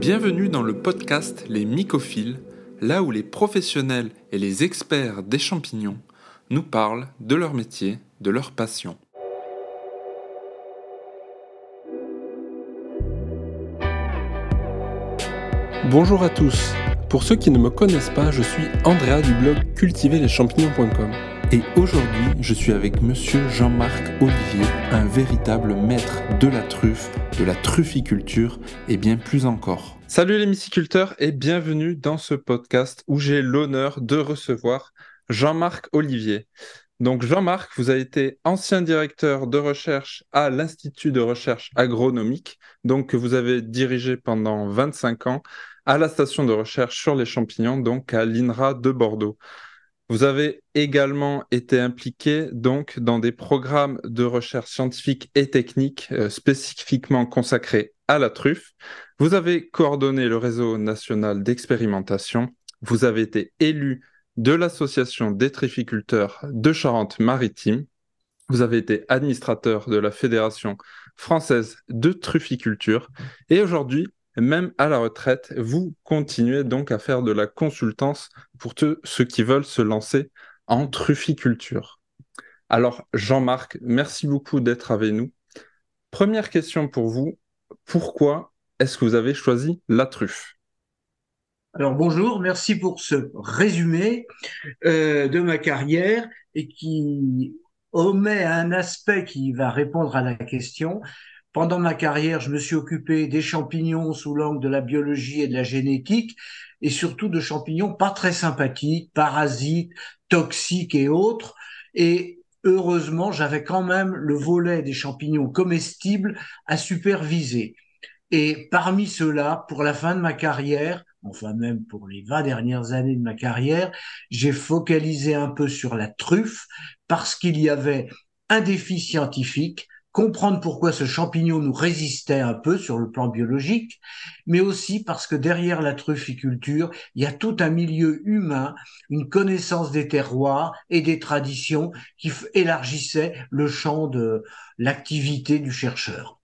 Bienvenue dans le podcast Les Mycophiles, là où les professionnels et les experts des champignons nous parlent de leur métier, de leur passion. Bonjour à tous. Pour ceux qui ne me connaissent pas, je suis Andrea du blog cultiverleschampignons.com. Et aujourd'hui, je suis avec monsieur Jean-Marc Olivier, un véritable maître de la truffe, de la trufficulture et bien plus encore. Salut les myciculteurs et bienvenue dans ce podcast où j'ai l'honneur de recevoir Jean-Marc Olivier. Donc Jean-Marc, vous avez été ancien directeur de recherche à l'Institut de recherche agronomique, donc que vous avez dirigé pendant 25 ans à la station de recherche sur les champignons, donc à l'INRA de Bordeaux. Vous avez également été impliqué donc dans des programmes de recherche scientifique et technique euh, spécifiquement consacrés à la truffe. Vous avez coordonné le réseau national d'expérimentation. Vous avez été élu de l'association des trifficulteurs de Charente-Maritime. Vous avez été administrateur de la Fédération française de trufficulture et aujourd'hui, même à la retraite, vous continuez donc à faire de la consultance pour ceux qui veulent se lancer en trufficulture. Alors, Jean-Marc, merci beaucoup d'être avec nous. Première question pour vous, pourquoi est-ce que vous avez choisi la truffe? Alors bonjour, merci pour ce résumé euh, de ma carrière et qui omet un aspect qui va répondre à la question. Pendant ma carrière, je me suis occupé des champignons sous l'angle de la biologie et de la génétique, et surtout de champignons pas très sympathiques, parasites, toxiques et autres. Et heureusement, j'avais quand même le volet des champignons comestibles à superviser. Et parmi ceux-là, pour la fin de ma carrière, enfin même pour les 20 dernières années de ma carrière, j'ai focalisé un peu sur la truffe parce qu'il y avait un défi scientifique, comprendre pourquoi ce champignon nous résistait un peu sur le plan biologique, mais aussi parce que derrière la trufficulture, il y a tout un milieu humain, une connaissance des terroirs et des traditions qui élargissait le champ de l'activité du chercheur.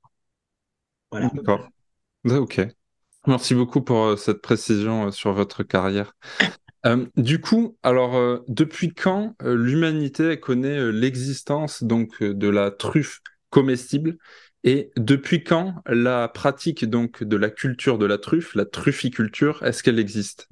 Voilà. D'accord. Ok. Merci beaucoup pour euh, cette précision euh, sur votre carrière. Euh, du coup, alors depuis quand l'humanité connaît l'existence donc de la truffe? Comestible et depuis quand la pratique donc de la culture de la truffe, la trufficulture, est-ce qu'elle existe?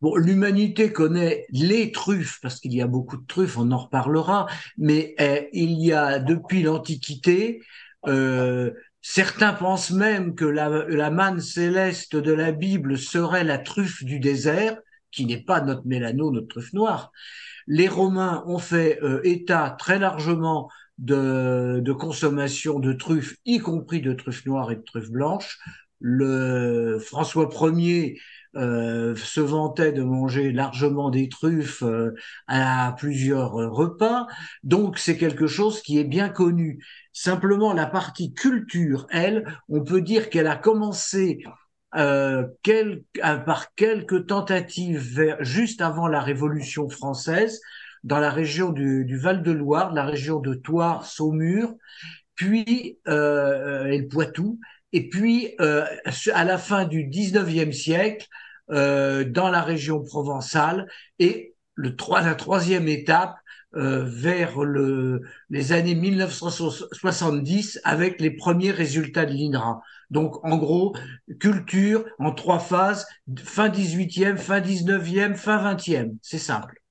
Bon, l'humanité connaît les truffes parce qu'il y a beaucoup de truffes, on en reparlera, mais eh, il y a depuis l'Antiquité euh, Certains pensent même que la, la, manne céleste de la Bible serait la truffe du désert, qui n'est pas notre mélano, notre truffe noire. Les Romains ont fait euh, état très largement de, consommation de truffes, y compris de truffes noires et de truffes blanches. Le François Ier euh, se vantait de manger largement des truffes euh, à plusieurs repas. Donc c'est quelque chose qui est bien connu. Simplement la partie culture, elle, on peut dire qu'elle a commencé euh, par quelques tentatives juste avant la Révolution française dans la région du, Val-de-Loire, la région de Thouars, Saumur, puis euh, et le Poitou, et puis euh, à la fin du 19e siècle, euh, dans la région provençale, et le, la troisième étape euh, vers le, les années 1970 avec les premiers résultats de l'INRA. Donc, en gros, culture en trois phases, fin 18e, fin 19e, fin 20e. C'est simple.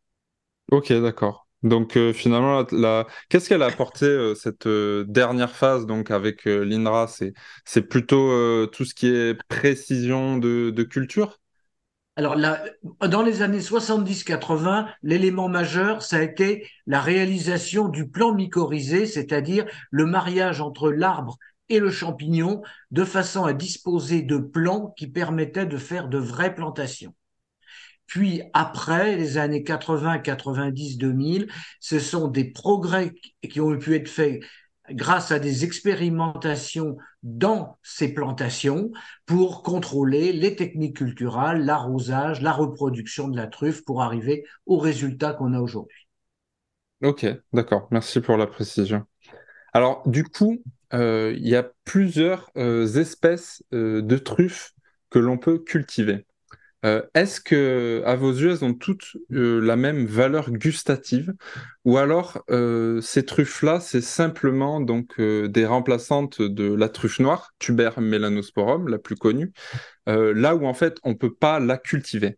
Ok, d'accord. Donc euh, finalement, la, qu'est-ce qu'elle a apporté euh, cette euh, dernière phase donc avec l'INRA? C'est plutôt tout ce qui est précision de, culture? Alors, là, dans les années 70-80, l'élément majeur, ça a été la réalisation du plan mycorhizé, c'est-à-dire le mariage entre l'arbre et le champignon, de façon à disposer de plants qui permettaient de faire de vraies plantations. Puis après, les années 80, 90, 2000, ce sont des progrès qui ont pu être faits grâce à des expérimentations dans ces plantations pour contrôler les techniques culturelles, l'arrosage, la reproduction de la truffe pour arriver au résultat qu'on a aujourd'hui. Ok, d'accord. Merci pour la précision. Alors, du coup, il y a plusieurs espèces de truffes que l'on peut cultiver. Euh, est-ce que, à vos yeux, elles ont toutes euh, la même valeur gustative, ou alors euh, ces truffes-là, c'est simplement donc des remplaçantes de la truffe noire, Tuber melanosporum, la plus connue, là où en fait on peut pas la cultiver?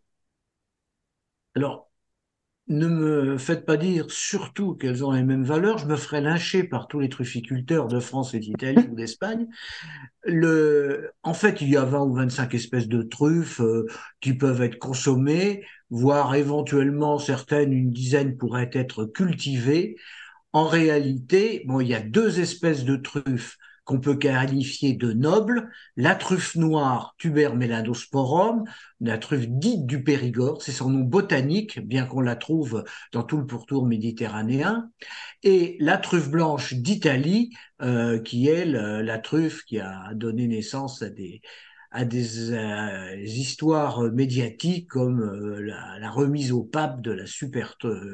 Ne me faites pas dire surtout qu'elles ont les mêmes valeurs, je me ferai lyncher par tous les trufficulteurs de France et d'Italie ou d'Espagne. En fait, il y a 20 ou 25 espèces de truffes euh, qui peuvent être consommées, voire éventuellement certaines, une dizaine pourraient être cultivées. En réalité, bon, il y a deux espèces de truffes qu'on peut qualifier de noble, la truffe noire Tuber melanosporum, la truffe dite du Périgord, c'est son nom botanique, bien qu'on la trouve dans tout le pourtour méditerranéen, et la truffe blanche d'Italie, euh, qui est la truffe qui a donné naissance à des, euh, histoires médiatiques comme euh, la, remise au pape de la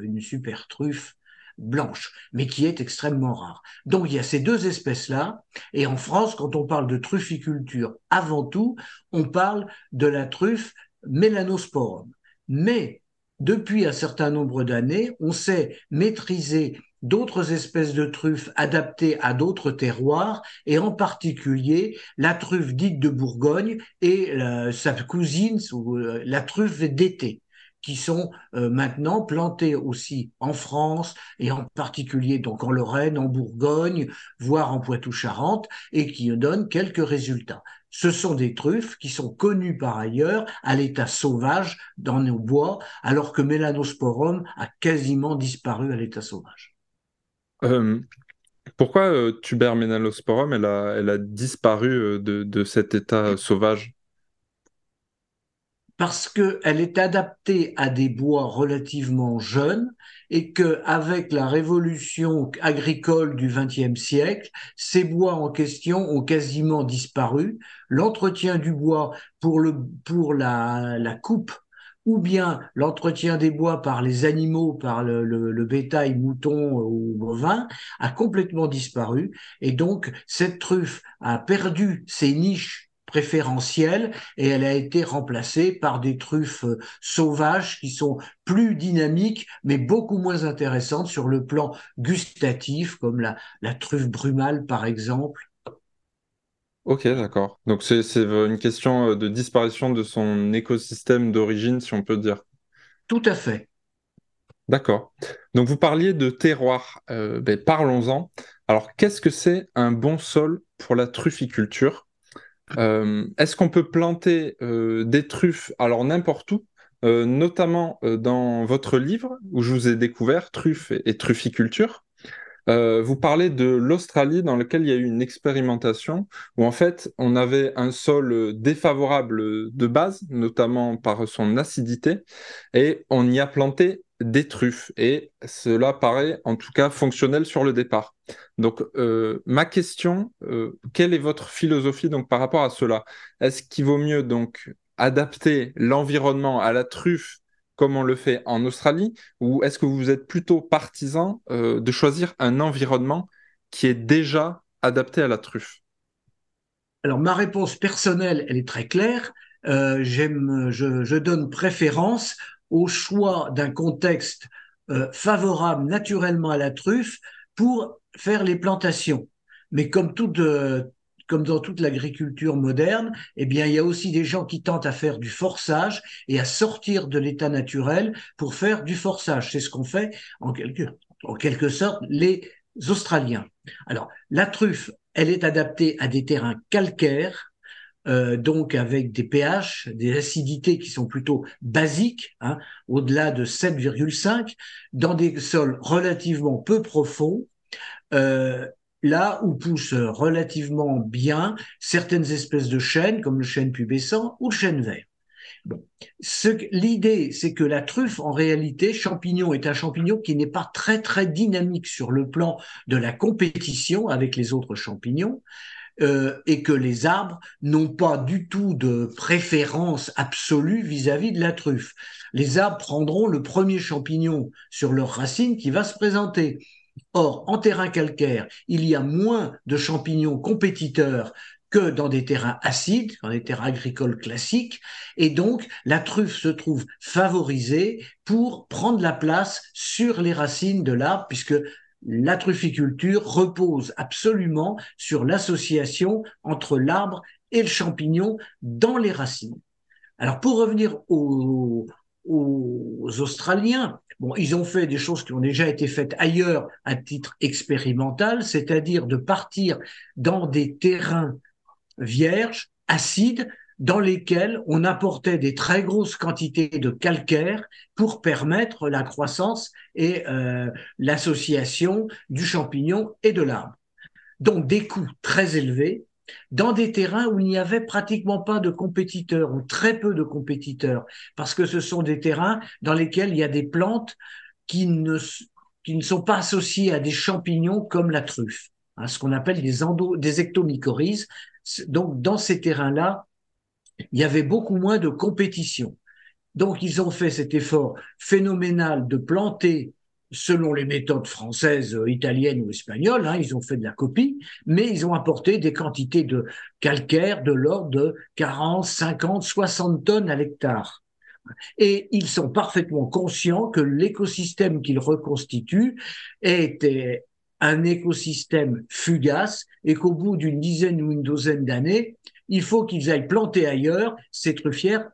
une super truffe blanche, mais qui est extrêmement rare. Donc il y a ces deux espèces-là, et en France, quand on parle de trufficulture, avant tout, on parle de la truffe Melanosporum. Mais depuis un certain nombre d'années, on sait maîtriser d'autres espèces de truffes adaptées à d'autres terroirs, et en particulier la truffe dite de Bourgogne et sa cousine, euh, la truffe d'été qui sont euh, maintenant plantés aussi en France et en particulier donc en Lorraine, en Bourgogne, voire en Poitou-Charentes et qui donnent quelques résultats. Ce sont des truffes qui sont connues par ailleurs à l'état sauvage dans nos bois, alors que Melanosporum a quasiment disparu à l'état sauvage. Euh, pourquoi euh, Tuber Melanosporum elle a, disparu de cet état sauvage? Parce qu'elle est adaptée à des bois relativement jeunes et qu'avec la révolution agricole du XXe siècle, ces bois en question ont quasiment disparu. L'entretien du bois pour, le, pour la, la coupe ou bien l'entretien des bois par les animaux, par le, le, le, bétail, mouton ou bovin, a complètement disparu. Et donc, cette truffe a perdu ses niches préférentielle et elle a été remplacée par des truffes euh, sauvages qui sont plus dynamiques mais beaucoup moins intéressantes sur le plan gustatif comme la, la truffe brumale par exemple. Ok, d'accord. Donc c'est une question euh, de disparition de son écosystème d'origine, si on peut dire. Tout à fait. D'accord. Donc vous parliez de terroir. Euh, ben, Parlons-en. Alors qu'est-ce que c'est un bon sol pour la trufficulture? Euh, est-ce qu'on peut planter euh, des truffes, alors n'importe où, euh, notamment dans votre livre où je vous ai découvert truffes et, trufficulture? Vous parlez de l'Australie dans lequel il y a eu une expérimentation où en fait on avait un sol défavorable de base, notamment par son acidité, et on y a planté des truffes. Et cela paraît en tout cas fonctionnel sur le départ. Donc, euh, ma question, euh, quelle est votre philosophie donc par rapport à cela? Est-ce qu'il vaut mieux donc adapter l'environnement à la truffe comme on le fait en Australie, ou est-ce que vous êtes plutôt partisan euh, de choisir un environnement qui est déjà adapté à la truffe? Alors, ma réponse personnelle, elle est très claire. je, donne préférence au choix d'un contexte favorable naturellement à la truffe pour faire les plantations. Mais comme toute, euh, comme dans toute l'agriculture moderne, eh bien, il y a aussi des gens qui tentent à faire du forçage et à sortir de l'état naturel pour faire du forçage. C'est ce qu'on fait en quelque, en quelque sorte les Australiens. Alors, la truffe, elle est adaptée à des terrains calcaires, euh, donc avec des pH, des acidités qui sont plutôt basiques, hein, au-delà de 7,5, dans des sols relativement peu profonds, euh, là où poussent relativement bien certaines espèces de chênes, comme le chêne pubescent ou le chêne vert. Bon. L'idée, c'est que la truffe, en réalité, champignon est un champignon qui n'est pas très très dynamique sur le plan de la compétition avec les autres champignons. Euh, et que les arbres n'ont pas du tout de préférence absolue vis-à-vis de la truffe. Les arbres prendront le premier champignon sur leurs racines qui va se présenter. Or, en terrain calcaire, il y a moins de champignons compétiteurs que dans des terrains acides, dans des terrains agricoles classiques, et donc la truffe se trouve favorisée pour prendre la place sur les racines de l'arbre, puisque la trufficulture repose absolument sur l'association entre l'arbre et le champignon dans les racines. Alors pour revenir aux, Australiens, bon, ils ont fait des choses qui ont déjà été faites ailleurs à titre expérimental, c'est-à-dire de partir dans des terrains vierges, acides, dans lesquels on apportait des très grosses quantités de calcaire pour permettre la croissance et euh, l'association du champignon et de l'arbre. Donc des coûts très élevés dans des terrains où il n'y avait pratiquement pas de compétiteurs ou très peu de compétiteurs, parce que ce sont des terrains dans lesquels il y a des plantes qui ne, qui ne sont pas associées à des champignons comme la truffe, hein, ce qu'on appelle des, endo, des ectomycorhizes. Donc dans ces terrains-là, il y avait beaucoup moins de compétition. Donc ils ont fait cet effort phénoménal de planter selon les méthodes françaises, italiennes ou espagnoles, hein, ils ont fait de la copie, mais ils ont apporté des quantités de calcaire de l'ordre de 40, 50, 60 tonnes à l'hectare. Et ils sont parfaitement conscients que l'écosystème qu'ils reconstituent était un écosystème fugace et qu'au bout d'une dizaine ou une douzaine d'années, il faut qu'ils aillent planter ailleurs, ces truffières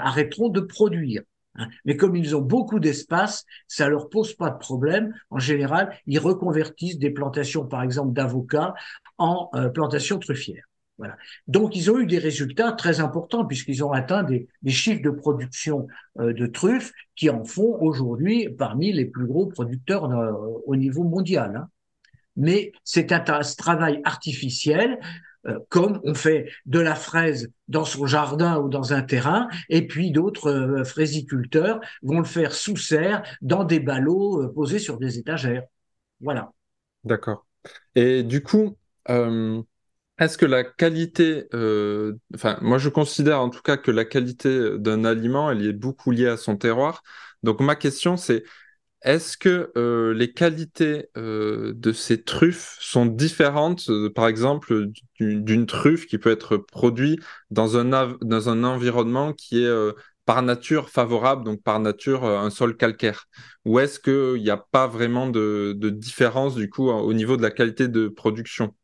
arrêteront de produire. Hein. Mais comme ils ont beaucoup d'espace, ça leur pose pas de problème. En général, ils reconvertissent des plantations, par exemple, d'avocats en euh, plantations truffières. Voilà. Donc, ils ont eu des résultats très importants puisqu'ils ont atteint des, chiffres de production euh, de truffes qui en font aujourd'hui parmi les plus gros producteurs euh, au niveau mondial. Hein. Mais c'est un travail artificiel comme on fait de la fraise dans son jardin ou dans un terrain, et puis d'autres euh, fraisiculteurs vont le faire sous serre dans des ballots euh, posés sur des étagères. Voilà. D'accord. Et du coup, est-ce que la qualité, enfin, moi je considère en tout cas que la qualité d'un aliment, elle est beaucoup liée à son terroir. Donc ma question, c'est est-ce que euh, les qualités euh, de ces truffes sont différentes, euh, par exemple, d'une truffe qui peut être produite dans un, dans un environnement qui est par nature favorable, donc par nature un sol calcaire? Ou est-ce qu'il n'y a pas vraiment de, de, différence du coup au niveau de la qualité de production?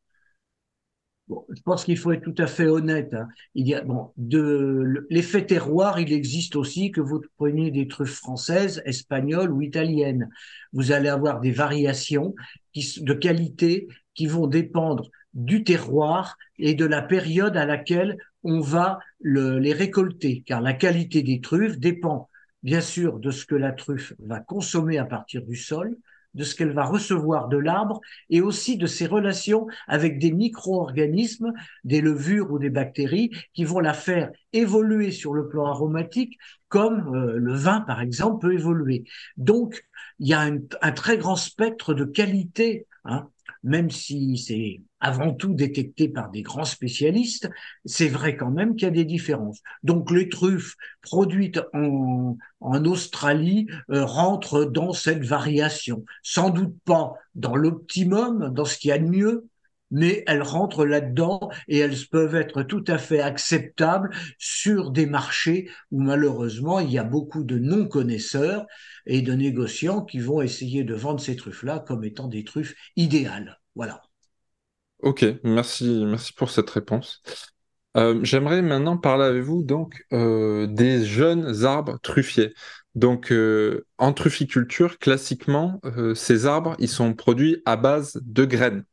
Je pense qu'il faut être tout à fait honnête. Hein. Il y a bon, de l'effet terroir, il existe aussi que vous preniez des truffes françaises, espagnoles ou italiennes. Vous allez avoir des variations de qualité qui vont dépendre du terroir et de la période à laquelle on va le, les récolter, car la qualité des truffes dépend bien sûr de ce que la truffe va consommer à partir du sol, de ce qu'elle va recevoir de l'arbre et aussi de ses relations avec des micro-organismes, des levures ou des bactéries qui vont la faire évoluer sur le plan aromatique comme euh, le vin par exemple peut évoluer. Donc il y a un, très grand spectre de qualité hein, même si c'est avant tout détecté par des grands spécialistes, c'est vrai quand même qu'il y a des différences. Donc les truffes produites en, en Australie euh, rentrent dans cette variation. Sans doute pas dans l'optimum, dans ce qu'il y a de mieux, mais elles rentrent là-dedans et elles peuvent être tout à fait acceptables sur des marchés où malheureusement il y a beaucoup de non-connaisseurs et de négociants qui vont essayer de vendre ces truffes-là comme étant des truffes idéales. Voilà. Ok, merci, merci pour cette réponse. Euh, j'aimerais maintenant parler avec vous donc euh, des jeunes arbres truffiers. Donc euh, en trufficulture, classiquement, ces arbres ils sont produits à base de graines.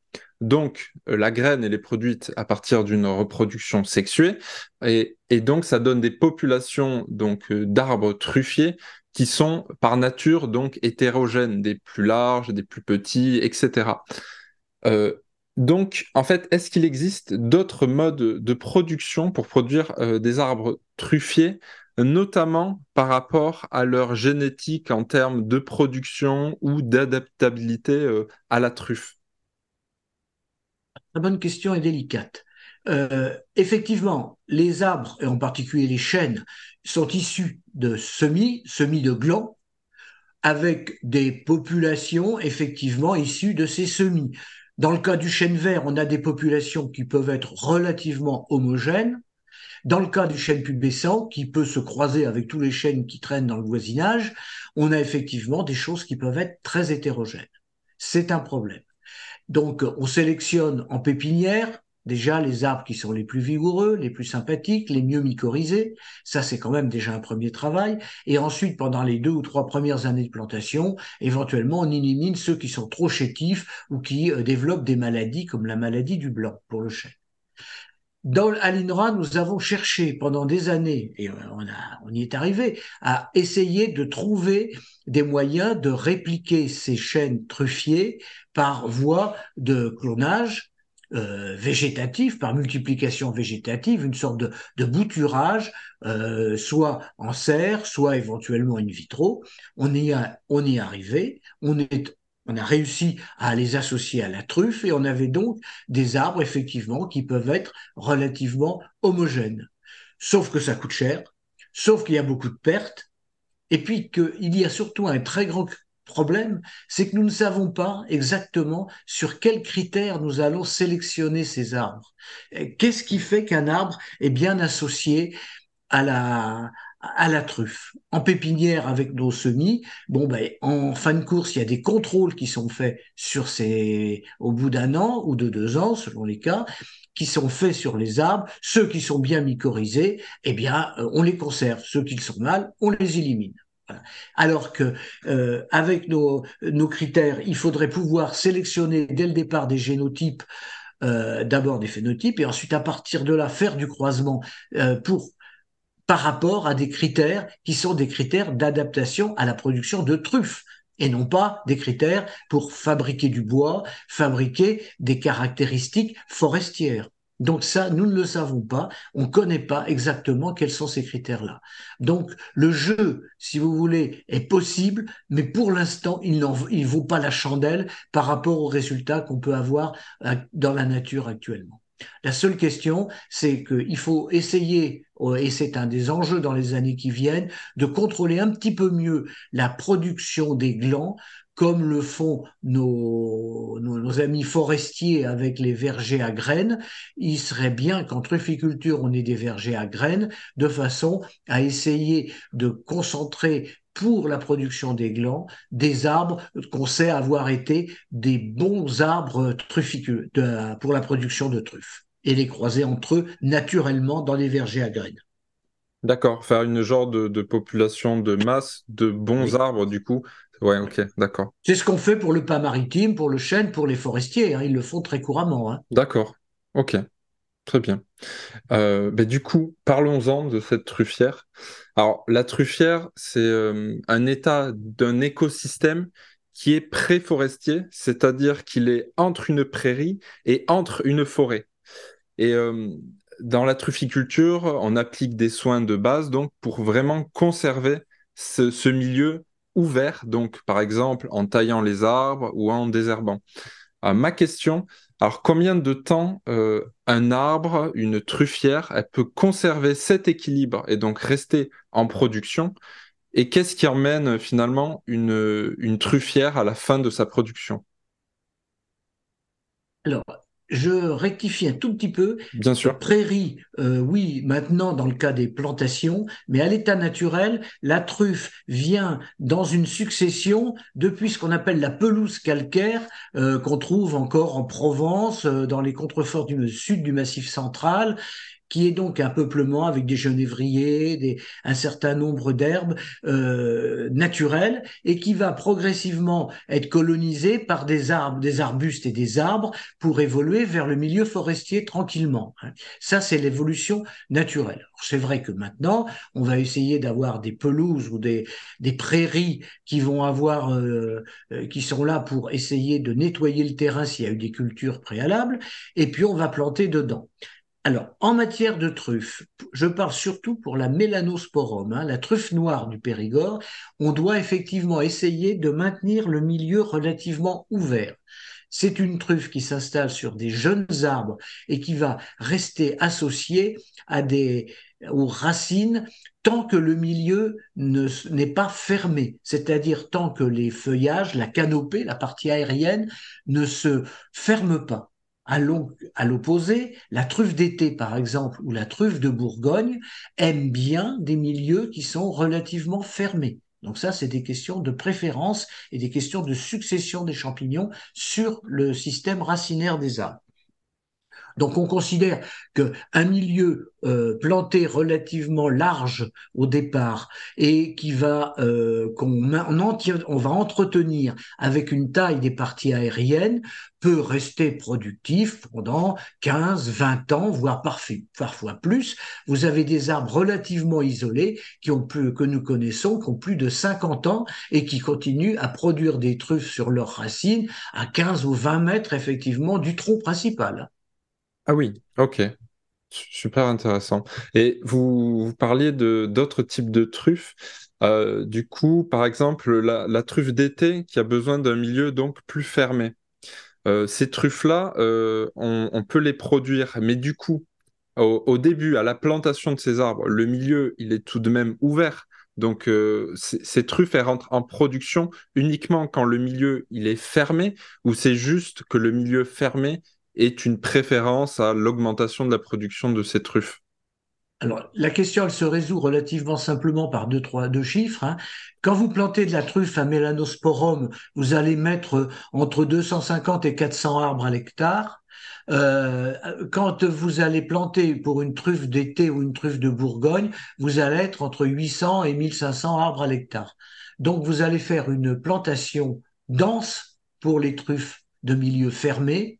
Donc, la graine, elle est produite à partir d'une reproduction sexuée, et, donc ça donne des populations donc d'arbres truffiers qui sont par nature donc hétérogènes, des plus larges, des plus petits, etc. donc, en fait, est-ce qu'il existe d'autres modes de production pour produire des arbres truffiers, notamment par rapport à leur génétique en termes de production ou d'adaptabilité à la truffe? La bonne question est délicate. Euh, effectivement, les arbres, et en particulier les chênes, sont issus de semis, semis de glands, avec des populations effectivement issues de ces semis. Dans le cas du chêne vert, on a des populations qui peuvent être relativement homogènes. Dans le cas du chêne pubescent, qui peut se croiser avec tous les chênes qui traînent dans le voisinage, on a effectivement des choses qui peuvent être très hétérogènes. C'est un problème. Donc, on sélectionne en pépinière déjà les arbres qui sont les plus vigoureux, les plus sympathiques, les mieux mycorhizés. Ça, c'est quand même déjà un premier travail. Et ensuite, pendant les deux ou trois premières années de plantation, éventuellement, on élimine ceux qui sont trop chétifs ou qui euh, développent des maladies comme la maladie du blanc pour le chêne. Dans l'INRA, nous avons cherché pendant des années, et on, y est arrivé, à essayer de trouver des moyens de répliquer ces chênes truffiers par voie de clonage euh, végétatif, par multiplication végétative, une sorte de, de bouturage, euh, soit en serre, soit éventuellement in vitro. On y, a, on y est arrivé, on, est, on a réussi à les associer à la truffe et on avait donc des arbres effectivement qui peuvent être relativement homogènes. Sauf que ça coûte cher, sauf qu'il y a beaucoup de pertes, et puis qu'il y a surtout un très grand problème, c'est que nous ne savons pas exactement sur quels critères nous allons sélectionner ces arbres. Qu'est-ce qui fait qu'un arbre est bien associé à la, à la truffe? En pépinière avec nos semis, bon ben en fin de course, il y a des contrôles qui sont faits sur ces au bout d'un an ou de deux ans selon les cas qui sont faits sur les arbres, ceux qui sont bien mycorhizés, eh bien euh, on les conserve, ceux qui sont mal, on les élimine. Alors que euh, avec nos, nos, critères, il faudrait pouvoir sélectionner dès le départ des génotypes, euh, d'abord des phénotypes, et ensuite à partir de là faire du croisement euh, pour par rapport à des critères qui sont des critères d'adaptation à la production de truffes et non pas des critères pour fabriquer du bois, fabriquer des caractéristiques forestières. Donc ça, nous ne le savons pas, on ne connaît pas exactement quels sont ces critères-là. Donc le jeu, si vous voulez, est possible, mais pour l'instant, il ne vaut pas la chandelle par rapport aux résultats qu'on peut avoir euh, dans la nature actuellement. La seule question, c'est qu'il faut essayer, euh, et c'est un des enjeux dans les années qui viennent, de contrôler un petit peu mieux la production des glands comme le font nos, nos, amis forestiers avec les vergers à graines, il serait bien qu'en trufficulture, on ait des vergers à graines, de façon à essayer de concentrer pour la production des glands des arbres qu'on sait avoir été des bons arbres trufficules pour la production de truffes et les croiser entre eux naturellement dans les vergers à graines. D'accord, faire une genre de, population de masse de bons arbres, du coup, Ouais, ok, d'accord. C'est ce qu'on fait pour le pas maritime, pour le chêne, pour les forestiers. Hein. ils le font très couramment. Hein. D'accord, ok, très bien. Euh, ben, du coup, parlons-en de cette truffière. Alors, la truffière, c'est euh, un état d'un écosystème qui est pré-forestier, c'est-à-dire qu'il est entre une prairie et entre une forêt. Et euh, dans la trufficulture, on applique des soins de base donc pour vraiment conserver ce milieu ouvert, donc par exemple en taillant les arbres ou en désherbant. Euh, ma question, alors combien de temps euh, un arbre, une truffière, elle peut conserver cet équilibre et donc rester en production? Et qu'est-ce qui emmène finalement une, une truffière à la fin de sa production? Alors, je rectifie un tout petit peu. Bien sûr. Prairie, euh, oui, maintenant dans le cas des plantations, mais à l'état naturel, la truffe vient dans une succession depuis ce qu'on appelle la pelouse calcaire euh, qu'on trouve encore en Provence, euh, dans les contreforts du sud du Massif central, qui est donc un peuplement avec des genévriers, des, un certain nombre d'herbes euh, naturelles, et qui va progressivement être colonisé par des arbres, des arbustes et des arbres pour évoluer vers le milieu forestier tranquillement. Hein. Ça, c'est l'évolution naturelle. C'est vrai que maintenant, on va essayer d'avoir des pelouses ou des, des prairies qui vont avoir, euh, euh, qui sont là pour essayer de nettoyer le terrain s'il y a eu des cultures préalables, et puis on va planter dedans. Alors, en matière de truffes, je parle surtout pour la mélanosporum, hein, la truffe noire du Périgord. On doit effectivement essayer de maintenir le milieu relativement ouvert. c'est une truffe qui s'installe sur des jeunes arbres et qui va rester associée aux racines tant que le milieu n'est pas fermé, c'est-à-dire tant que les feuillages, la canopée, la partie aérienne ne se ferment pas. À l'opposé, la truffe d'été, par exemple, ou la truffe de Bourgogne aiment bien des milieux qui sont relativement fermés. Donc ça, c'est des questions de préférence et des questions de succession des champignons sur le système racinaire des arbres. Donc on considère qu'un milieu euh, planté relativement large au départ et qui va euh, qu'on on va entretenir avec une taille des parties aériennes peut rester productif pendant 15, 20 ans, voire parfois plus. Vous avez des arbres relativement isolés qui ont que nous connaissons, qui ont plus de 50 ans et qui continuent à produire des truffes sur leurs racines à 15 ou 20 mètres effectivement du tronc principal. Ah oui, ok. Super intéressant. Et vous, parliez de d'autres types de truffes. Euh, du coup, par exemple, la, truffe d'été qui a besoin d'un milieu donc plus fermé. Euh, ces truffes-là, euh, on, peut les produire, mais du coup, au, début, à la plantation de ces arbres, le milieu, il est tout de même ouvert. Donc, ces truffes, elles rentrent en production uniquement quand le milieu, il est fermé, ou c'est juste que le milieu fermé, est une préférence à l'augmentation de la production de ces truffes alors, la question, elle se résout relativement simplement par deux, trois, deux chiffres. Hein. Quand vous plantez de la truffe à mélanosporum, vous allez mettre entre 250 et 400 arbres à l'hectare. Euh, quand vous allez planter pour une truffe d'été ou une truffe de Bourgogne, vous allez être entre 800 et 1500 arbres à l'hectare. Donc, vous allez faire une plantation dense pour les truffes de milieu fermé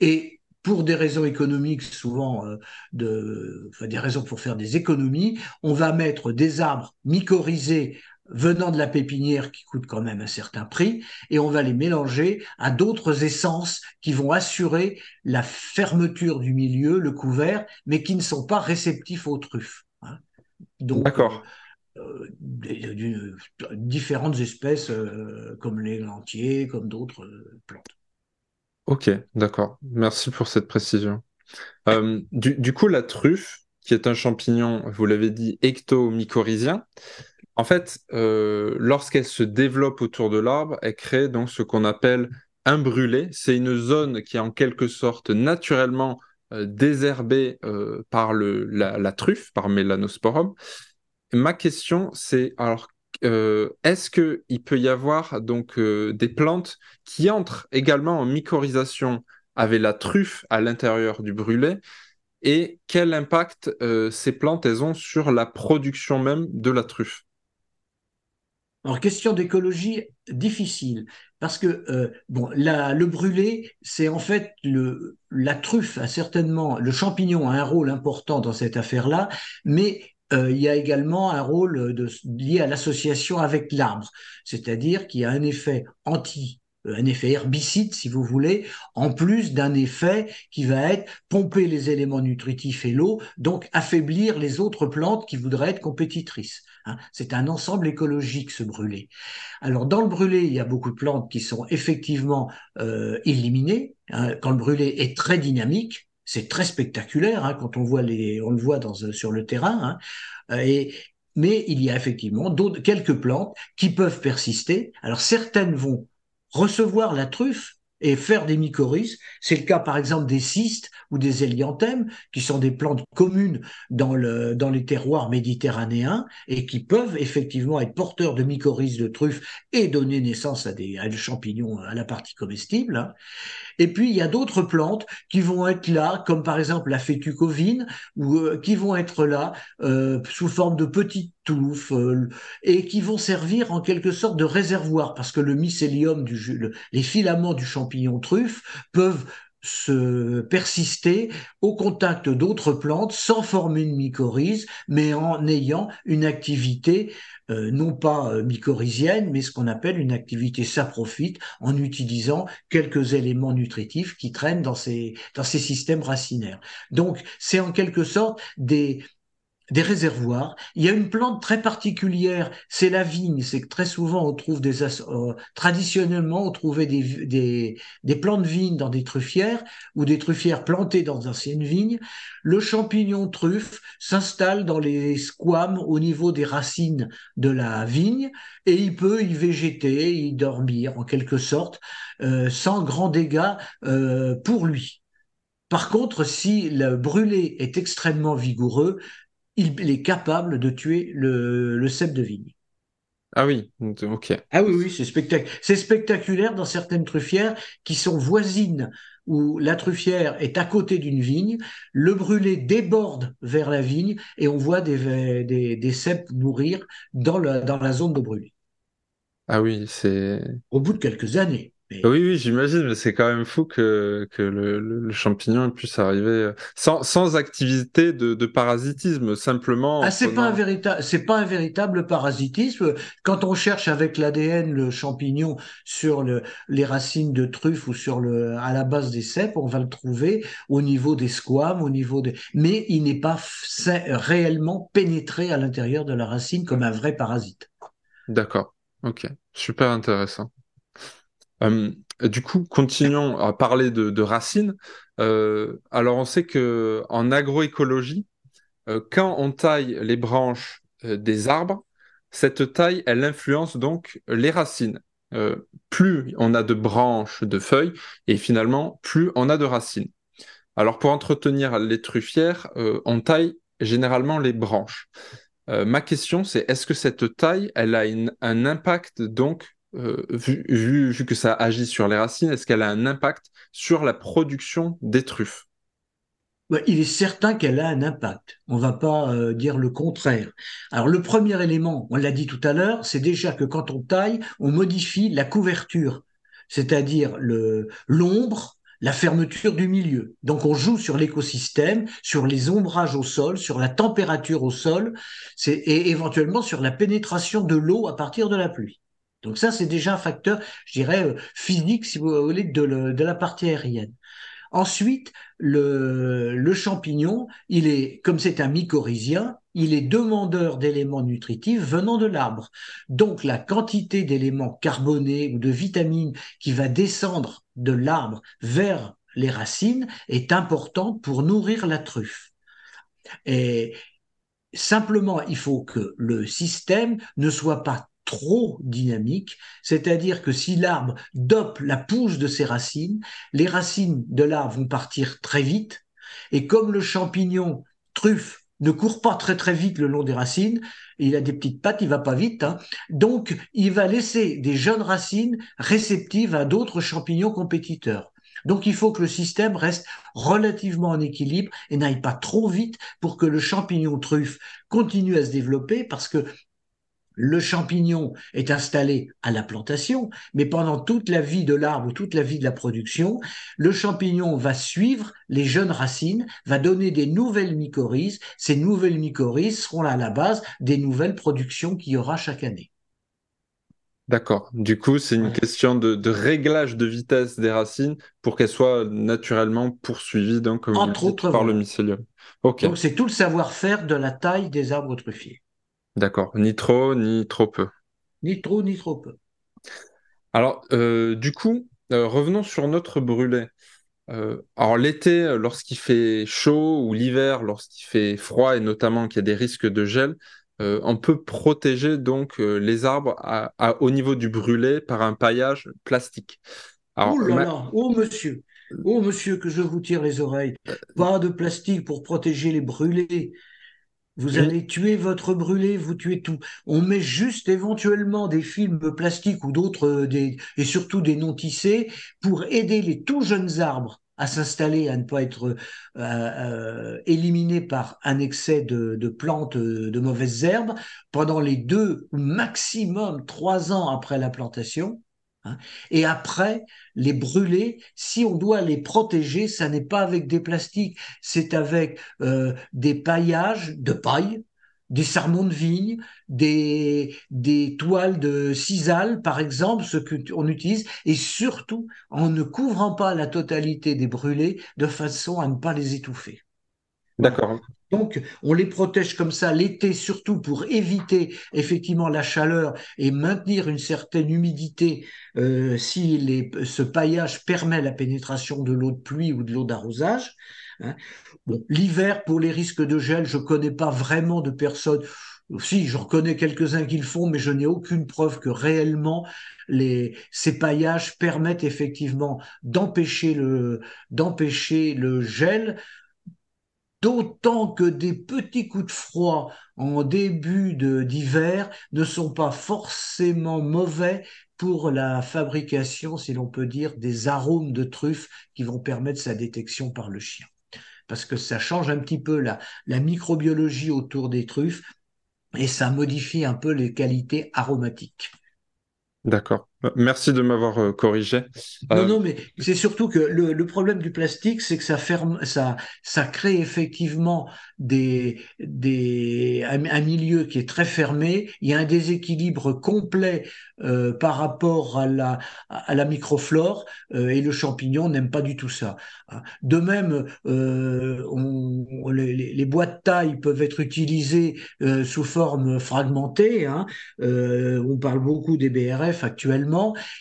et pour des raisons économiques, souvent euh, de, enfin, des raisons pour faire des économies, on va mettre des arbres mycorhizés venant de la pépinière qui coûtent quand même un certain prix, et on va les mélanger à d'autres essences qui vont assurer la fermeture du milieu, le couvert, mais qui ne sont pas réceptifs aux truffes. Hein. Donc, D'accord. Euh, différentes espèces euh, comme les lantiers, comme d'autres plantes. Ok, d'accord. Merci pour cette précision. Euh, du, coup, la truffe, qui est un champignon, vous l'avez dit, ectomycorhizien, en fait, euh, lorsqu'elle se développe autour de l'arbre, elle crée donc ce qu'on appelle un brûlé. C'est une zone qui est en quelque sorte naturellement euh, désherbée par le, la, truffe, par Melanosporum. Ma question, c'est alors euh, est-ce qu'il peut y avoir donc euh, des plantes qui entrent également en mycorhisation avec la truffe à l'intérieur du brûlé et quel impact euh, ces plantes elles ont sur la production même de la truffe? Alors, question d'écologie difficile, parce que bon, le brûlé, c'est en fait le, la truffe a certainement, le champignon a un rôle important dans cette affaire-là, mais euh, il y a également un rôle lié à l'association avec l'arbre, c'est-à-dire qu'il y a un effet anti euh, un effet herbicide, si vous voulez, en plus d'un effet qui va être pomper les éléments nutritifs et l'eau, donc affaiblir les autres plantes qui voudraient être compétitrices. Hein. C'est un ensemble écologique, ce brûlé. Alors, dans le brûlé, il y a beaucoup de plantes qui sont effectivement euh, éliminées. Hein. Quand le brûlé est très dynamique, c'est très spectaculaire hein, quand on voit les, on le voit euh, sur le terrain. Hein. et, mais il y a effectivement quelques plantes qui peuvent persister. Alors certaines vont recevoir la truffe et faire des mycorhizes. C'est le cas par exemple des cystes ou des hélianthèmes, qui sont des plantes communes dans, le, dans les terroirs méditerranéens et qui peuvent effectivement être porteurs de mycorhizes de truffe et donner naissance à des, à des champignons à la partie comestible. Hein. Et puis, il y a d'autres plantes qui vont être là, comme par exemple la fétucovine, ou euh, qui vont être là euh, sous forme de petites euh, et qui vont servir en quelque sorte de réservoir, parce que le mycélium, du, les filaments du champignon truffe peuvent se persister au contact d'autres plantes sans former une mycorhize, mais en ayant une activité euh, non pas euh, mycorhizienne, mais ce qu'on appelle une activité saprophyte en utilisant quelques éléments nutritifs qui traînent dans ces, dans ces systèmes racinaires. Donc, c'est en quelque sorte des, des réservoirs. Il y a une plante très particulière, c'est la vigne. C'est que très souvent on trouve des euh, traditionnellement on trouvait des, des, des plantes de vigne dans des truffières ou des truffières plantées dans d'anciennes vignes. Le champignon truffe s'installe dans les squames au niveau des racines de la vigne et il peut y végéter, y dormir en quelque sorte euh, sans grand dégât euh, pour lui. Par contre, si le brûlé est extrêmement vigoureux, il est capable de tuer le, le cep de vigne. Ah oui, ok. Ah oui, oui, c'est spectaculaire. C'est spectaculaire dans certaines truffières qui sont voisines, où la truffière est à côté d'une vigne, le brûlé déborde vers la vigne et on voit des, des, mourir dans, le, dans la zone de brûlé. Ah oui, c'est. Au bout de quelques années. Oui, oui, j'imagine, mais c'est quand même fou que, que le, le, champignon puisse arriver euh, sans, sans activité de, de, parasitisme, simplement. Ah, c'est pas un véritable, c'est pas un véritable parasitisme. Quand on cherche avec l'ADN le champignon sur le, les racines de truffe ou sur le, à la base des cèpes, on va le trouver au niveau des squames, au niveau des, mais il n'est pas réellement pénétré à l'intérieur de la racine comme un vrai parasite. D'accord. Ok. Super intéressant. Euh, du coup, continuons à parler de, racines. Euh, alors, on sait que en agroécologie, euh, quand on taille les branches des arbres, cette taille, elle influence donc les racines. plus on a de branches, de feuilles, et finalement, plus on a de racines. Alors, pour entretenir les truffières, on taille généralement les branches. ma question, c'est est-ce que cette taille, elle a un impact donc euh, vu, que ça agit sur les racines, est-ce qu'elle a un impact sur la production des truffes? Il est certain qu'elle a un impact. On ne va pas euh, dire le contraire. Alors le premier élément, on l'a dit tout à l'heure, c'est déjà que quand on taille, on modifie la couverture, c'est-à-dire l'ombre, la fermeture du milieu. Donc on joue sur l'écosystème, sur les ombrages au sol, sur la température au sol, et éventuellement sur la pénétration de l'eau à partir de la pluie. Donc ça, c'est déjà un facteur, je dirais, euh, physique, si vous voulez, de, de la partie aérienne. Ensuite, le, champignon, il est, comme c'est un mycorhizien, il est demandeur d'éléments nutritifs venant de l'arbre. Donc, la quantité d'éléments carbonés ou de vitamines qui va descendre de l'arbre vers les racines est importante pour nourrir la truffe. Et simplement, il faut que le système ne soit pas trop dynamique, c'est-à-dire que si l'arbre dope la pousse de ses racines, les racines de l'arbre vont partir très vite, et comme le champignon truffe ne court pas très très vite le long des racines, il a des petites pattes, il va pas vite, hein, donc il va laisser des jeunes racines réceptives à d'autres champignons compétiteurs. Donc il faut que le système reste relativement en équilibre et n'aille pas trop vite pour que le champignon truffe continue à se développer parce que le champignon est installé à la plantation, mais pendant toute la vie de l'arbre ou toute la vie de la production, le champignon va suivre les jeunes racines, va donner des nouvelles mycorhizes. Ces nouvelles mycorhizes seront à la base des nouvelles productions qu'il y aura chaque année. D'accord. Du coup, c'est une question de, réglage de vitesse des racines pour qu'elles soient naturellement poursuivies donc, comme Entre par le mycélium. Donc, c'est tout le savoir-faire de la taille des arbres truffiers. D'accord, ni trop, ni trop peu. Ni trop, ni trop peu. Alors, euh, du coup, euh, revenons sur notre brûlé. Euh, alors, l'été, lorsqu'il fait chaud, ou l'hiver, lorsqu'il fait froid, et notamment qu'il y a des risques de gel, on peut protéger donc les arbres au niveau du brûlé par un paillage plastique. oh là là, oh monsieur, oh monsieur, que je vous tire les oreilles. Pas de plastique pour protéger les brûlés. Vous allez tuer votre brûlé, vous tuez tout. On met juste éventuellement des films plastiques ou d'autres, euh, et surtout des non tissés, pour aider les tout jeunes arbres à s'installer, à ne pas être euh, euh, éliminés par un excès de, de, plantes, de mauvaises herbes, pendant les deux ou maximum trois ans après la plantation. Hein. Et après, les brûler, si on doit les protéger, ça n'est pas avec des plastiques, c'est avec euh, des paillages de paille, des sarments de vigne, des, des toiles de sisal, par exemple, ce qu'on utilise, et surtout en ne couvrant pas la totalité des brûlés de façon à ne pas les étouffer. D'accord. Donc, on les protège comme ça l'été, surtout pour éviter effectivement la chaleur et maintenir une certaine humidité euh, si les, ce paillage permet la pénétration de l'eau de pluie ou de l'eau d'arrosage. Hein. Bon, l'hiver, pour les risques de gel, je connais pas vraiment de personnes. Si, j'en connais quelques-uns qui le font, mais je n'ai aucune preuve que réellement les, ces paillages permettent effectivement d'empêcher le, d'empêcher le gel d'autant que des petits coups de froid en début d'hiver ne sont pas forcément mauvais pour la fabrication, si l'on peut dire, des arômes de truffe qui vont permettre sa détection par le chien. Parce que ça change un petit peu la, la microbiologie autour des truffes et ça modifie un peu les qualités aromatiques. D'accord. Merci de m'avoir euh, corrigé. Non, euh, non, mais c'est surtout que le, le, problème du plastique, c'est que ça ferme, ça, ça crée effectivement des, des, un, milieu qui est très fermé. Il y a un déséquilibre complet euh, par rapport à la, à la microflore euh, et le champignon n'aime pas du tout ça. De même, euh, on, les, les, boîtes taille peuvent être utilisées sous forme fragmentée. Hein. on parle beaucoup des BRF actuellement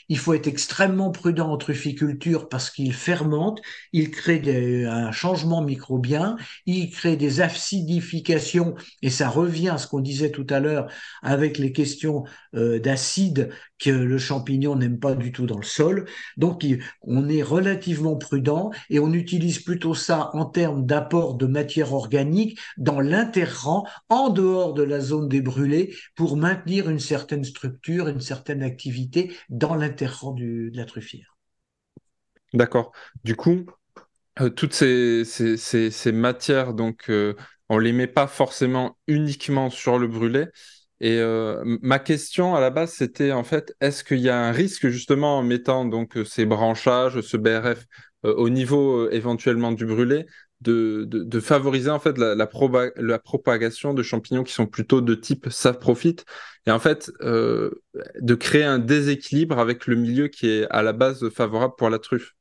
il faut être extrêmement prudent en trufficulture parce qu'il fermente, il crée un changement microbien, il crée des acidifications et ça revient à ce qu'on disait tout à l'heure avec les questions euh, d'acide que le champignon n'aime pas du tout dans le sol. Donc on est relativement prudent et on utilise plutôt ça en termes d'apport de matière organique dans l'interrang, en dehors de la zone des brûlés, pour maintenir une certaine structure, une certaine activité dans l'interrang de la truffière. D'accord. Du coup, euh, toutes ces, ces, matières, donc, euh, on les met pas forcément uniquement sur le brûlé. Et euh, ma question à la base, c'était en fait, est-ce qu'il y a un risque justement en mettant donc ces branchages, ce BRF au niveau éventuellement du brûlé, de, de, favoriser en fait la, propagation de champignons qui sont plutôt de type saprofite et en fait euh, de créer un déséquilibre avec le milieu qui est à la base favorable pour la truffe.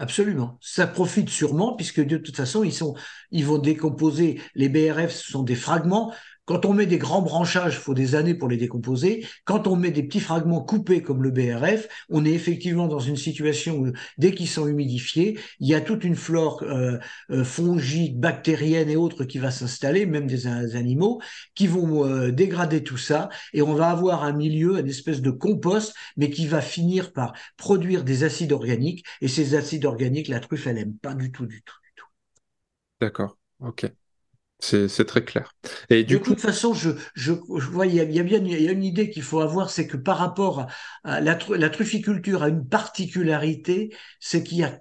Absolument. Ça profite sûrement puisque de toute façon, ils, sont, ils vont décomposer. Les BRF, ce sont des fragments. Quand on met des grands branchages, il faut des années pour les décomposer. Quand on met des petits fragments coupés comme le BRF, on est effectivement dans une situation où dès qu'ils sont humidifiés, il y a toute une flore euh, euh fongique, bactérienne et autres qui va s'installer, même des, animaux, qui vont euh, dégrader tout ça et on va avoir un milieu, une espèce de compost, mais qui va finir par produire des acides organiques et ces acides organiques, la truffe, elle aime pas du tout, du tout, du tout. D'accord. Ok. C'est très clair. Et du de toute façon, je, je, vois, il y a, bien il y a une idée qu'il faut avoir, c'est que par rapport à, la, la, trufficulture a une particularité, c'est qu'il y a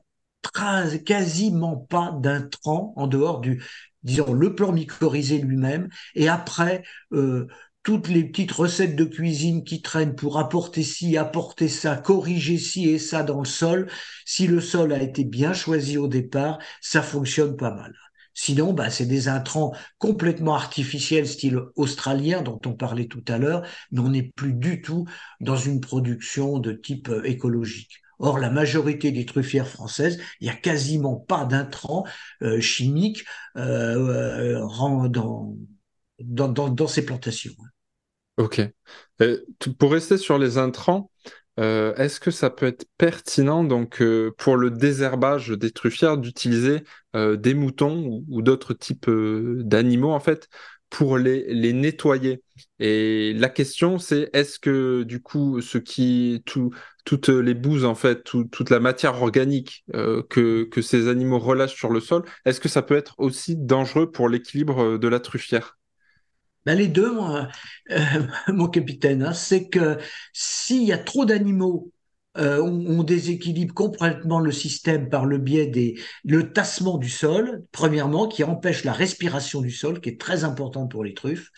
quasiment pas d'intrants en dehors du, disons, le plan mycorhizé lui-même, et après, euh, toutes les petites recettes de cuisine qui traînent pour apporter ci, apporter ça, corriger ci et ça dans le sol, si le sol a été bien choisi au départ, ça fonctionne pas mal. Sinon, bah, c'est des intrants complètement artificiels, style australien, dont on parlait tout à l'heure, mais on n'est plus du tout dans une production de type euh, écologique. Or, la majorité des truffières françaises, il n'y a quasiment pas d'intrants euh, chimiques euh, dans, ces plantations. Ok. pour rester sur les intrants, euh, est-ce que ça peut être pertinent donc euh, pour le désherbage des truffières d'utiliser euh, des moutons ou, d'autres types d'animaux en fait pour les, nettoyer? Et la question c'est est-ce que du coup ce qui tout, toutes les bouses en fait toute la matière organique que, que ces animaux relâchent sur le sol est-ce que ça peut être aussi dangereux pour l'équilibre de la truffière? Ben les deux, euh, mon capitaine, hein, c'est que s'il y a trop d'animaux, euh, on, déséquilibre complètement le système par le biais des le tassement du sol, premièrement, qui empêche la respiration du sol, qui est très important pour les truffes,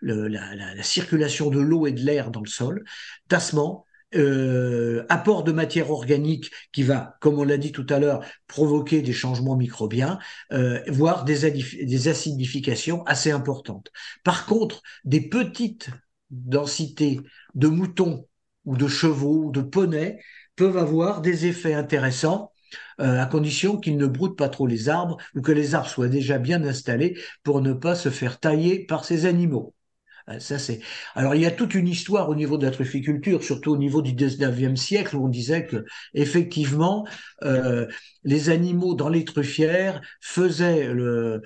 la circulation de l'eau et de l'air dans le sol, tassement, euh, apport de matière organique qui va, comme on l'a dit tout à l'heure, provoquer des changements microbiens, euh, voire des, des, acidifications assez importantes. Par contre, des petites densités de moutons ou de chevaux ou de poneys peuvent avoir des effets intéressants à condition qu'ils ne broutent pas trop les arbres ou que les arbres soient déjà bien installés pour ne pas se faire tailler par ces animaux. Euh, ça, c'est... Alors, il y a toute une histoire au niveau de la trufficulture, surtout au niveau du 19e siècle, où on disait que, effectivement, euh, les animaux dans les truffières faisaient le,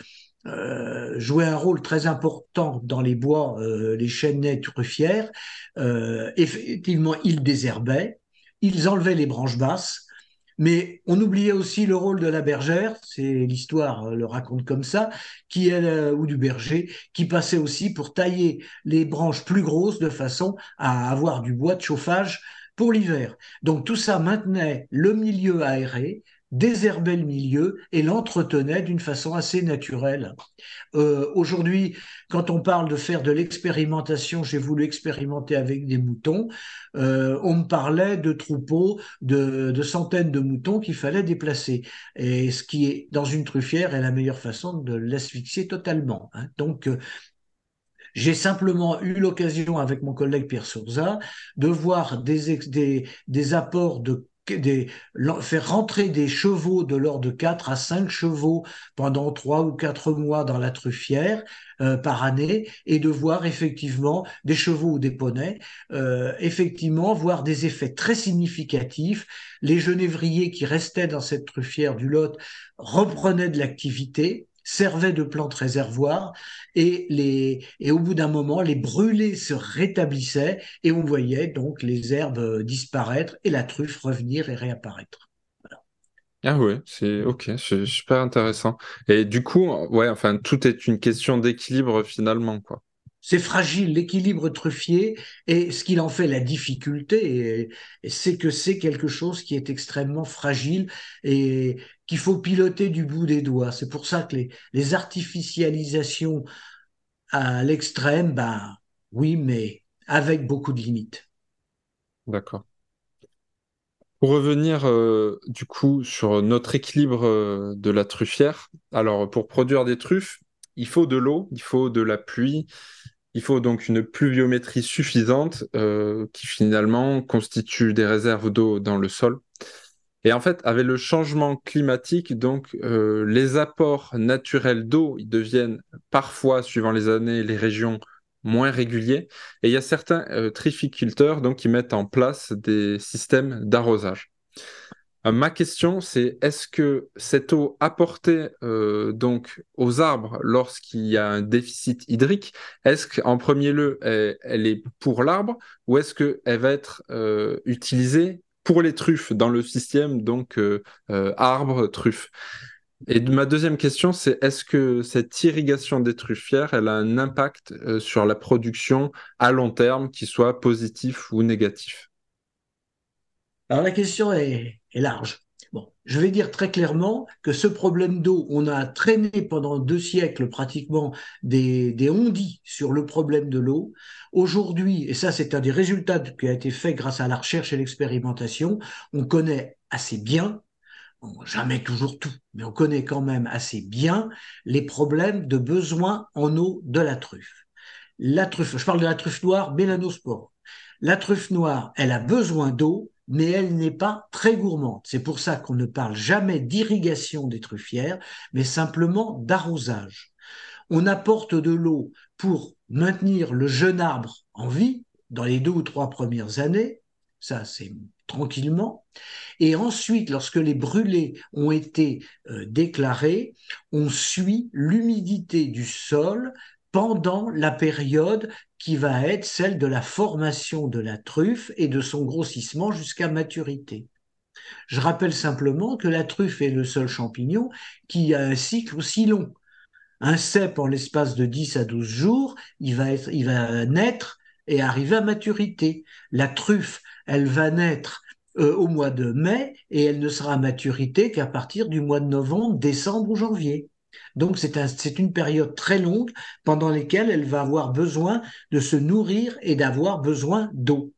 euh, jouaient un rôle très important dans les bois, euh, les chênaies truffières. Euh, effectivement, ils désherbaient, ils enlevaient les branches basses, mais on oubliait aussi le rôle de la bergère, c'est l'histoire le raconte comme ça, qui est ou du berger, qui passait aussi pour tailler les branches plus grosses de façon à avoir du bois de chauffage pour l'hiver. Donc tout ça maintenait le milieu aéré, désherbait le milieu et l'entretenait d'une façon assez naturelle. Euh, Aujourd'hui, quand on parle de faire de l'expérimentation, j'ai voulu expérimenter avec des moutons, euh, on me parlait de troupeaux de, centaines de moutons qu'il fallait déplacer. Et ce qui est dans une truffière est la meilleure façon de l'asphyxier totalement. Hein. Donc, euh, j'ai simplement eu l'occasion avec mon collègue Pierre Sourza de voir des apports de des, faire rentrer des chevaux de l'ordre de 4 à 5 chevaux pendant 3 ou 4 mois dans la truffière euh, par année et de voir effectivement des chevaux ou des poneys, euh, effectivement voir des effets très significatifs. Les genévriers qui restaient dans cette truffière du Lot reprenaient de l'activité, servaient de plantes réservoirs et, les, et au bout d'un moment, les brûlés se rétablissaient et on voyait donc les herbes disparaître et la truffe revenir et réapparaître. Ah ouais, c'est ok, c'est super intéressant. Et du coup, ouais, enfin, tout est une question d'équilibre finalement, quoi c'est fragile, l'équilibre truffier, et ce qu'il en fait la difficulté, c'est que c'est quelque chose qui est extrêmement fragile et qu'il faut piloter du bout des doigts. C'est pour ça que les, artificialisations à l'extrême, ben oui, mais avec beaucoup de limites. D'accord. Pour revenir euh, du coup sur notre équilibre euh, de la truffière, alors pour produire des truffes, il faut de l'eau, il faut de la pluie, il faut donc une pluviométrie suffisante euh, qui finalement constitue des réserves d'eau dans le sol. Et en fait, avec le changement climatique, donc euh, les apports naturels d'eau, deviennent parfois, suivant les années, les régions moins réguliers. Et il y a certains euh, trificulteurs donc qui mettent en place des systèmes d'arrosage. Euh, ma question, c'est est-ce que cette eau apportée donc aux arbres lorsqu'il y a un déficit hydrique, est-ce qu'en premier lieu, elle, est pour l'arbre ou est-ce qu'elle va être utilisée pour les truffes dans le système donc arbre truffe et ma deuxième question, c'est est-ce que cette irrigation des truffières, elle a un impact sur la production à long terme, qui soit positif ou négatif? Alors la question est, large. Je vais dire très clairement que ce problème d'eau, on a traîné pendant deux siècles pratiquement des, des ondits sur le problème de l'eau. Aujourd'hui, et ça c'est un des résultats qui a été fait grâce à la recherche et l'expérimentation, on connaît assez bien, jamais toujours tout, mais on connaît quand même assez bien les problèmes de besoin en eau de la truffe. La truffe, je parle de la truffe noire mélanospore. La truffe noire, elle a besoin d'eau, mais elle n'est pas très gourmande. C'est pour ça qu'on ne parle jamais d'irrigation des truffières, mais simplement d'arrosage. On apporte de l'eau pour maintenir le jeune arbre en vie dans les deux ou trois premières années, ça c'est tranquillement, et ensuite, lorsque les brûlés ont été euh, déclarés, on suit l'humidité du sol pendant la période qui va être celle de la formation de la truffe et de son grossissement jusqu'à maturité. Je rappelle simplement que la truffe est le seul champignon qui a un cycle aussi long. Un cep, en l'espace de 10 à 12 jours, il va, naître et arriver à maturité. La truffe, elle va naître euh, au mois de mai et elle ne sera à maturité qu'à partir du mois de novembre, décembre ou janvier. Donc c'est une période très longue pendant laquelle elle va avoir besoin de se nourrir et d'avoir besoin d'eau.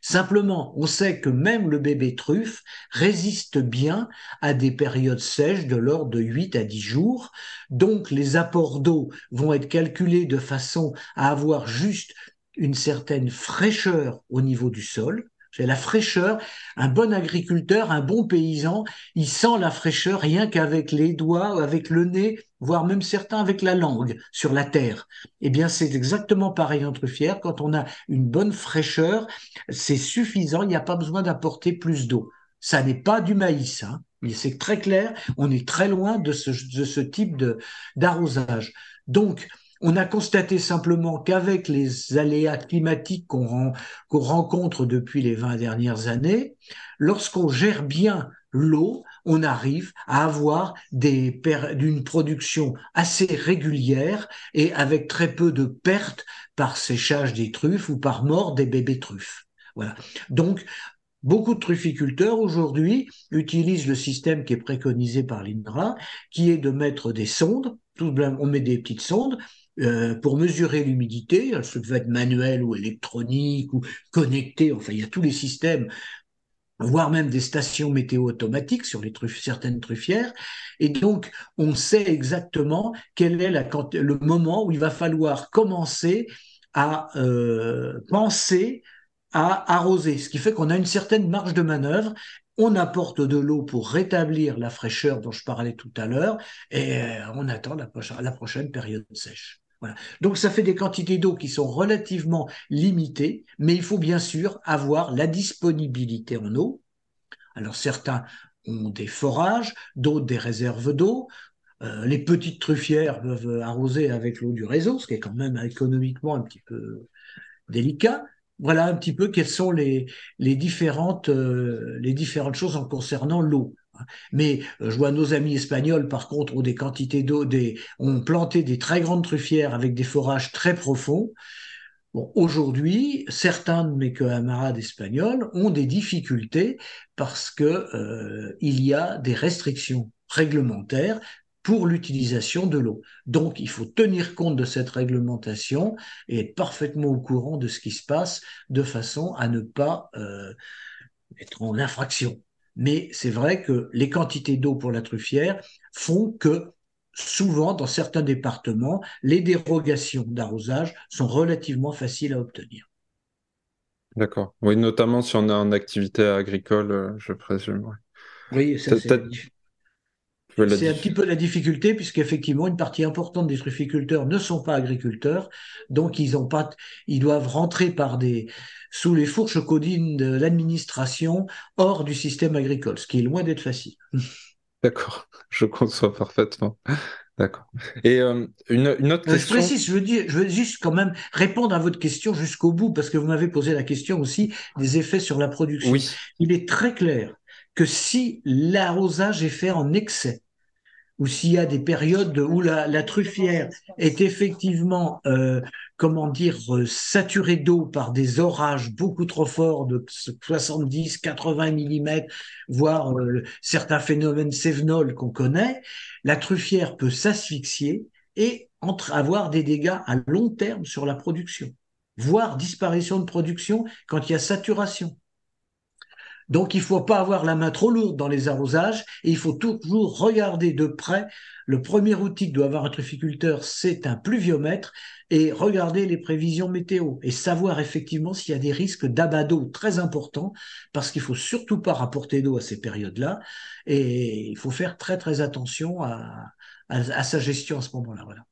Simplement, on sait que même le bébé truffe résiste bien à des périodes sèches de l'ordre de 8 à 10 jours. Donc les apports d'eau vont être calculés de façon à avoir juste une certaine fraîcheur au niveau du sol C'est la fraîcheur. Un bon agriculteur, un bon paysan, il sent la fraîcheur rien qu'avec les doigts, avec le nez, voire même certains avec la langue sur la terre. Eh bien, c'est exactement pareil entre truffière. Quand on a une bonne fraîcheur, c'est suffisant. Il n'y a pas besoin d'apporter plus d'eau. Ça n'est pas du maïs. Hein. C'est très clair. On est très loin de ce, de ce type d'arrosage. Donc, on a constaté simplement qu'avec les aléas climatiques qu'on rencontre depuis les 20 dernières années, lorsqu'on gère bien l'eau, on arrive à avoir des d'une production assez régulière et avec très peu de pertes par séchage des truffes ou par mort des bébés truffes. Voilà. Donc, Beaucoup de trufficulteurs aujourd'hui utilisent le système qui est préconisé par l'INRA, qui est de mettre des sondes. On met des petites sondes euh, pour mesurer l'humidité, se peut être manuelle ou électronique ou connectée, enfin il y a tous les systèmes, voire même des stations météo automatiques sur certaines truffières. Et donc, on sait exactement quel est le moment où il va falloir commencer à euh, penser à arroser, ce qui fait qu'on a une certaine marge de manœuvre. On apporte de l'eau pour rétablir la fraîcheur dont je parlais tout à l'heure et euh, on attend la prochaine période sèche. Donc ça fait des quantités d'eau qui sont relativement limitées, mais il faut bien sûr avoir la disponibilité en eau. Alors certains ont des forages, d'autres des réserves d'eau. Euh, les petites truffières peuvent arroser avec l'eau du réseau, ce qui est quand même économiquement un petit peu délicat. Voilà un petit peu quelles sont les, euh, les différentes choses en concernant l'eau. Mais euh, je vois nos amis espagnols, par contre, ont des quantités d'eau, ont planté des très grandes truffières avec des forages très profonds. Aujourd'hui, certains de mes camarades espagnols ont des difficultés parce que euh, il y a des restrictions réglementaires pour l'utilisation de l'eau. Donc, il faut tenir compte de cette réglementation et être parfaitement au courant de ce qui se passe de façon à ne pas euh, être en infraction. Mais c'est vrai que les quantités d'eau pour la truffière font que souvent, dans certains départements, les dérogations d'arrosage sont relativement faciles à obtenir. D'accord. Oui, notamment si on est en activité agricole, euh, je présume. Oui, ça c'est c'est un petit peu la difficulté, puisqu'effectivement, une partie importante des trufficulteurs ne sont pas agriculteurs, donc ils ont pas, ils doivent rentrer par des, sous les fourches codines de l'administration hors du système agricole, ce qui est loin d'être facile. D'accord, je conçois parfaitement. D'accord. Et euh, une, autre question. Je précise, je veux, dire, je veux juste quand même répondre à votre question jusqu'au bout, parce que vous m'avez posé la question aussi des effets sur la production. Oui. Il est très clair que si l'arrosage est fait en excès, ou s'il y a des périodes où la, truffière est effectivement, euh, comment dire, euh, saturée d'eau par des orages beaucoup trop forts de 70, 80 mm, voire euh, certains phénomènes sévenols qu'on connaît, la truffière peut s'asphyxier et avoir des dégâts à long terme sur la production, voire disparition de production quand il y a saturation. Donc il ne faut pas avoir la main trop lourde dans les arrosages et il faut toujours regarder de près. Le premier outil que doit avoir un trufficulteur, c'est un pluviomètre et regarder les prévisions météo et savoir effectivement s'il y a des risques d'abat d'eau très importants parce qu'il faut surtout pas rapporter d'eau à ces périodes-là et il faut faire très très attention à, sa gestion à ce moment-là. Voilà.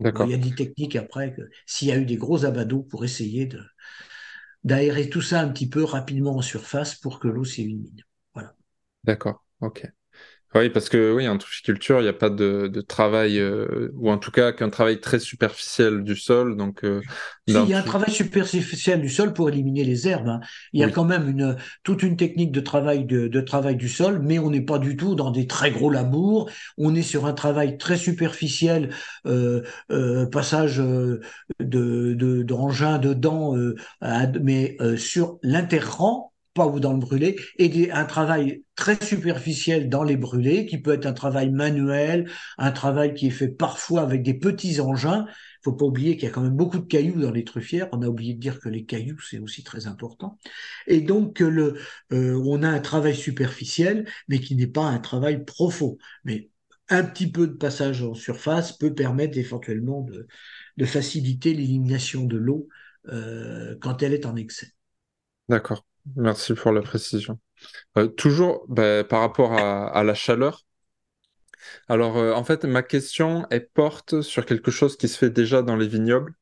D'accord. Il y a des techniques après s'il y a eu des gros abats d'eau pour essayer de, d'aérer tout ça un petit peu rapidement en surface pour que l'eau s'élimine. Voilà. D'accord, ok. Oui, parce que oui, en trufficulture, il n'y a pas de, travail, euh, ou en tout cas qu'un travail très superficiel du sol. Donc, euh, il y a un travail superficiel du sol pour éliminer les herbes. Hein. Il y a quand même une, toute une technique de travail, de, travail du sol, mais on n'est pas du tout dans des très gros labours. On est sur un travail très superficiel, euh, passage de, de, d'engins dedans, mais sur l'interrang pas ou dans le brûlé, et un travail très superficiel dans les brûlés, qui peut être un travail manuel, un travail qui est fait parfois avec des petits engins. Il faut pas oublier qu'il y a quand même beaucoup de cailloux dans les truffières. On a oublié de dire que les cailloux, c'est aussi très important. Et donc, le, euh, on a un travail superficiel, mais qui n'est pas un travail profond. Mais un petit peu de passage en surface peut permettre éventuellement de, de faciliter l'élimination de l'eau euh, quand elle est en excès. D'accord. Merci pour la précision. Euh, toujours bah, par rapport à, la chaleur. Alors, euh, en fait, ma question, porte sur quelque chose qui se fait déjà dans les vignobles.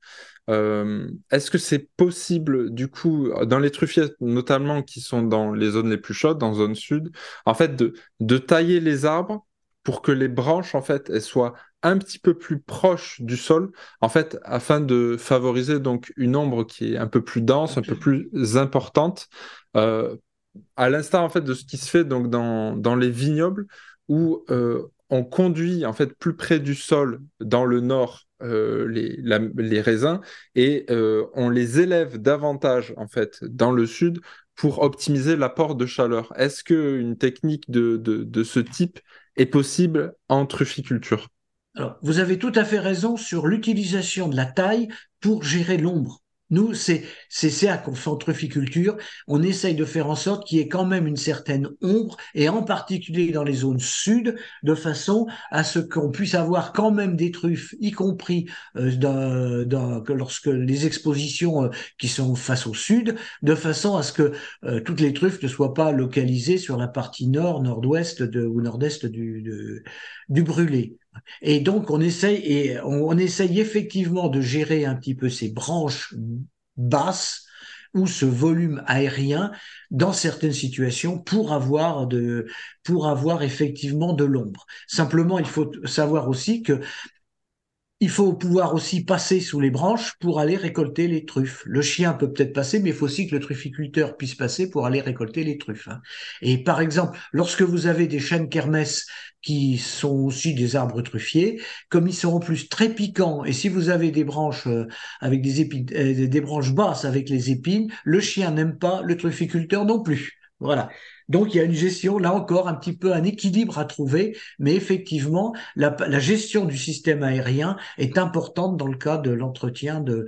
Euh, est-ce que c'est possible, du coup, dans les truffiers, notamment qui sont dans les zones les plus chaudes, dans zone sud, en fait, de, de tailler les arbres pour que les branches, en fait, elles soient un petit peu plus proches du sol, en fait, afin de favoriser donc une ombre qui est un peu plus dense, un peu plus importante, euh, à l'instar en fait de ce qui se fait donc dans, dans les vignobles où euh, on conduit en fait plus près du sol dans le nord euh, les, les, raisins et on les élève davantage en fait dans le sud pour optimiser l'apport de chaleur. Est-ce qu'une technique de, de, de, ce type est possible en trufficulture Alors, vous avez tout à fait raison sur l'utilisation de la taille pour gérer l'ombre. Nous, c'est ça qu'on fait en trufficulture. On essaye de faire en sorte qu'il y ait quand même une certaine ombre, et en particulier dans les zones sud, de façon à ce qu'on puisse avoir quand même des truffes, y compris euh, lorsque les expositions euh, qui sont face au sud, de façon à ce que euh, toutes les truffes ne soient pas localisées sur la partie nord, nord-ouest ou nord-est du, du brûlé. Et donc, on essaye, on, essaye effectivement de gérer un petit peu ces branches basses ou ce volume aérien dans certaines situations pour avoir de, pour avoir effectivement de l'ombre. Simplement, il faut savoir aussi que il faut pouvoir aussi passer sous les branches pour aller récolter les truffes. Le chien peut peut-être passer, mais il faut aussi que le trufficulteur puisse passer pour aller récolter les truffes. Hein. Et par exemple, lorsque vous avez des chênes kermès qui sont aussi des arbres truffiers, comme ils sont en plus très piquants, et si vous avez des branches euh, avec des épines, euh, des branches basses avec les épines, le chien n'aime pas, le trufficulteur non plus. Voilà. Donc il y a une gestion, là encore, un petit peu un équilibre à trouver, mais effectivement, la, gestion du système aérien est importante dans le cas de l'entretien de,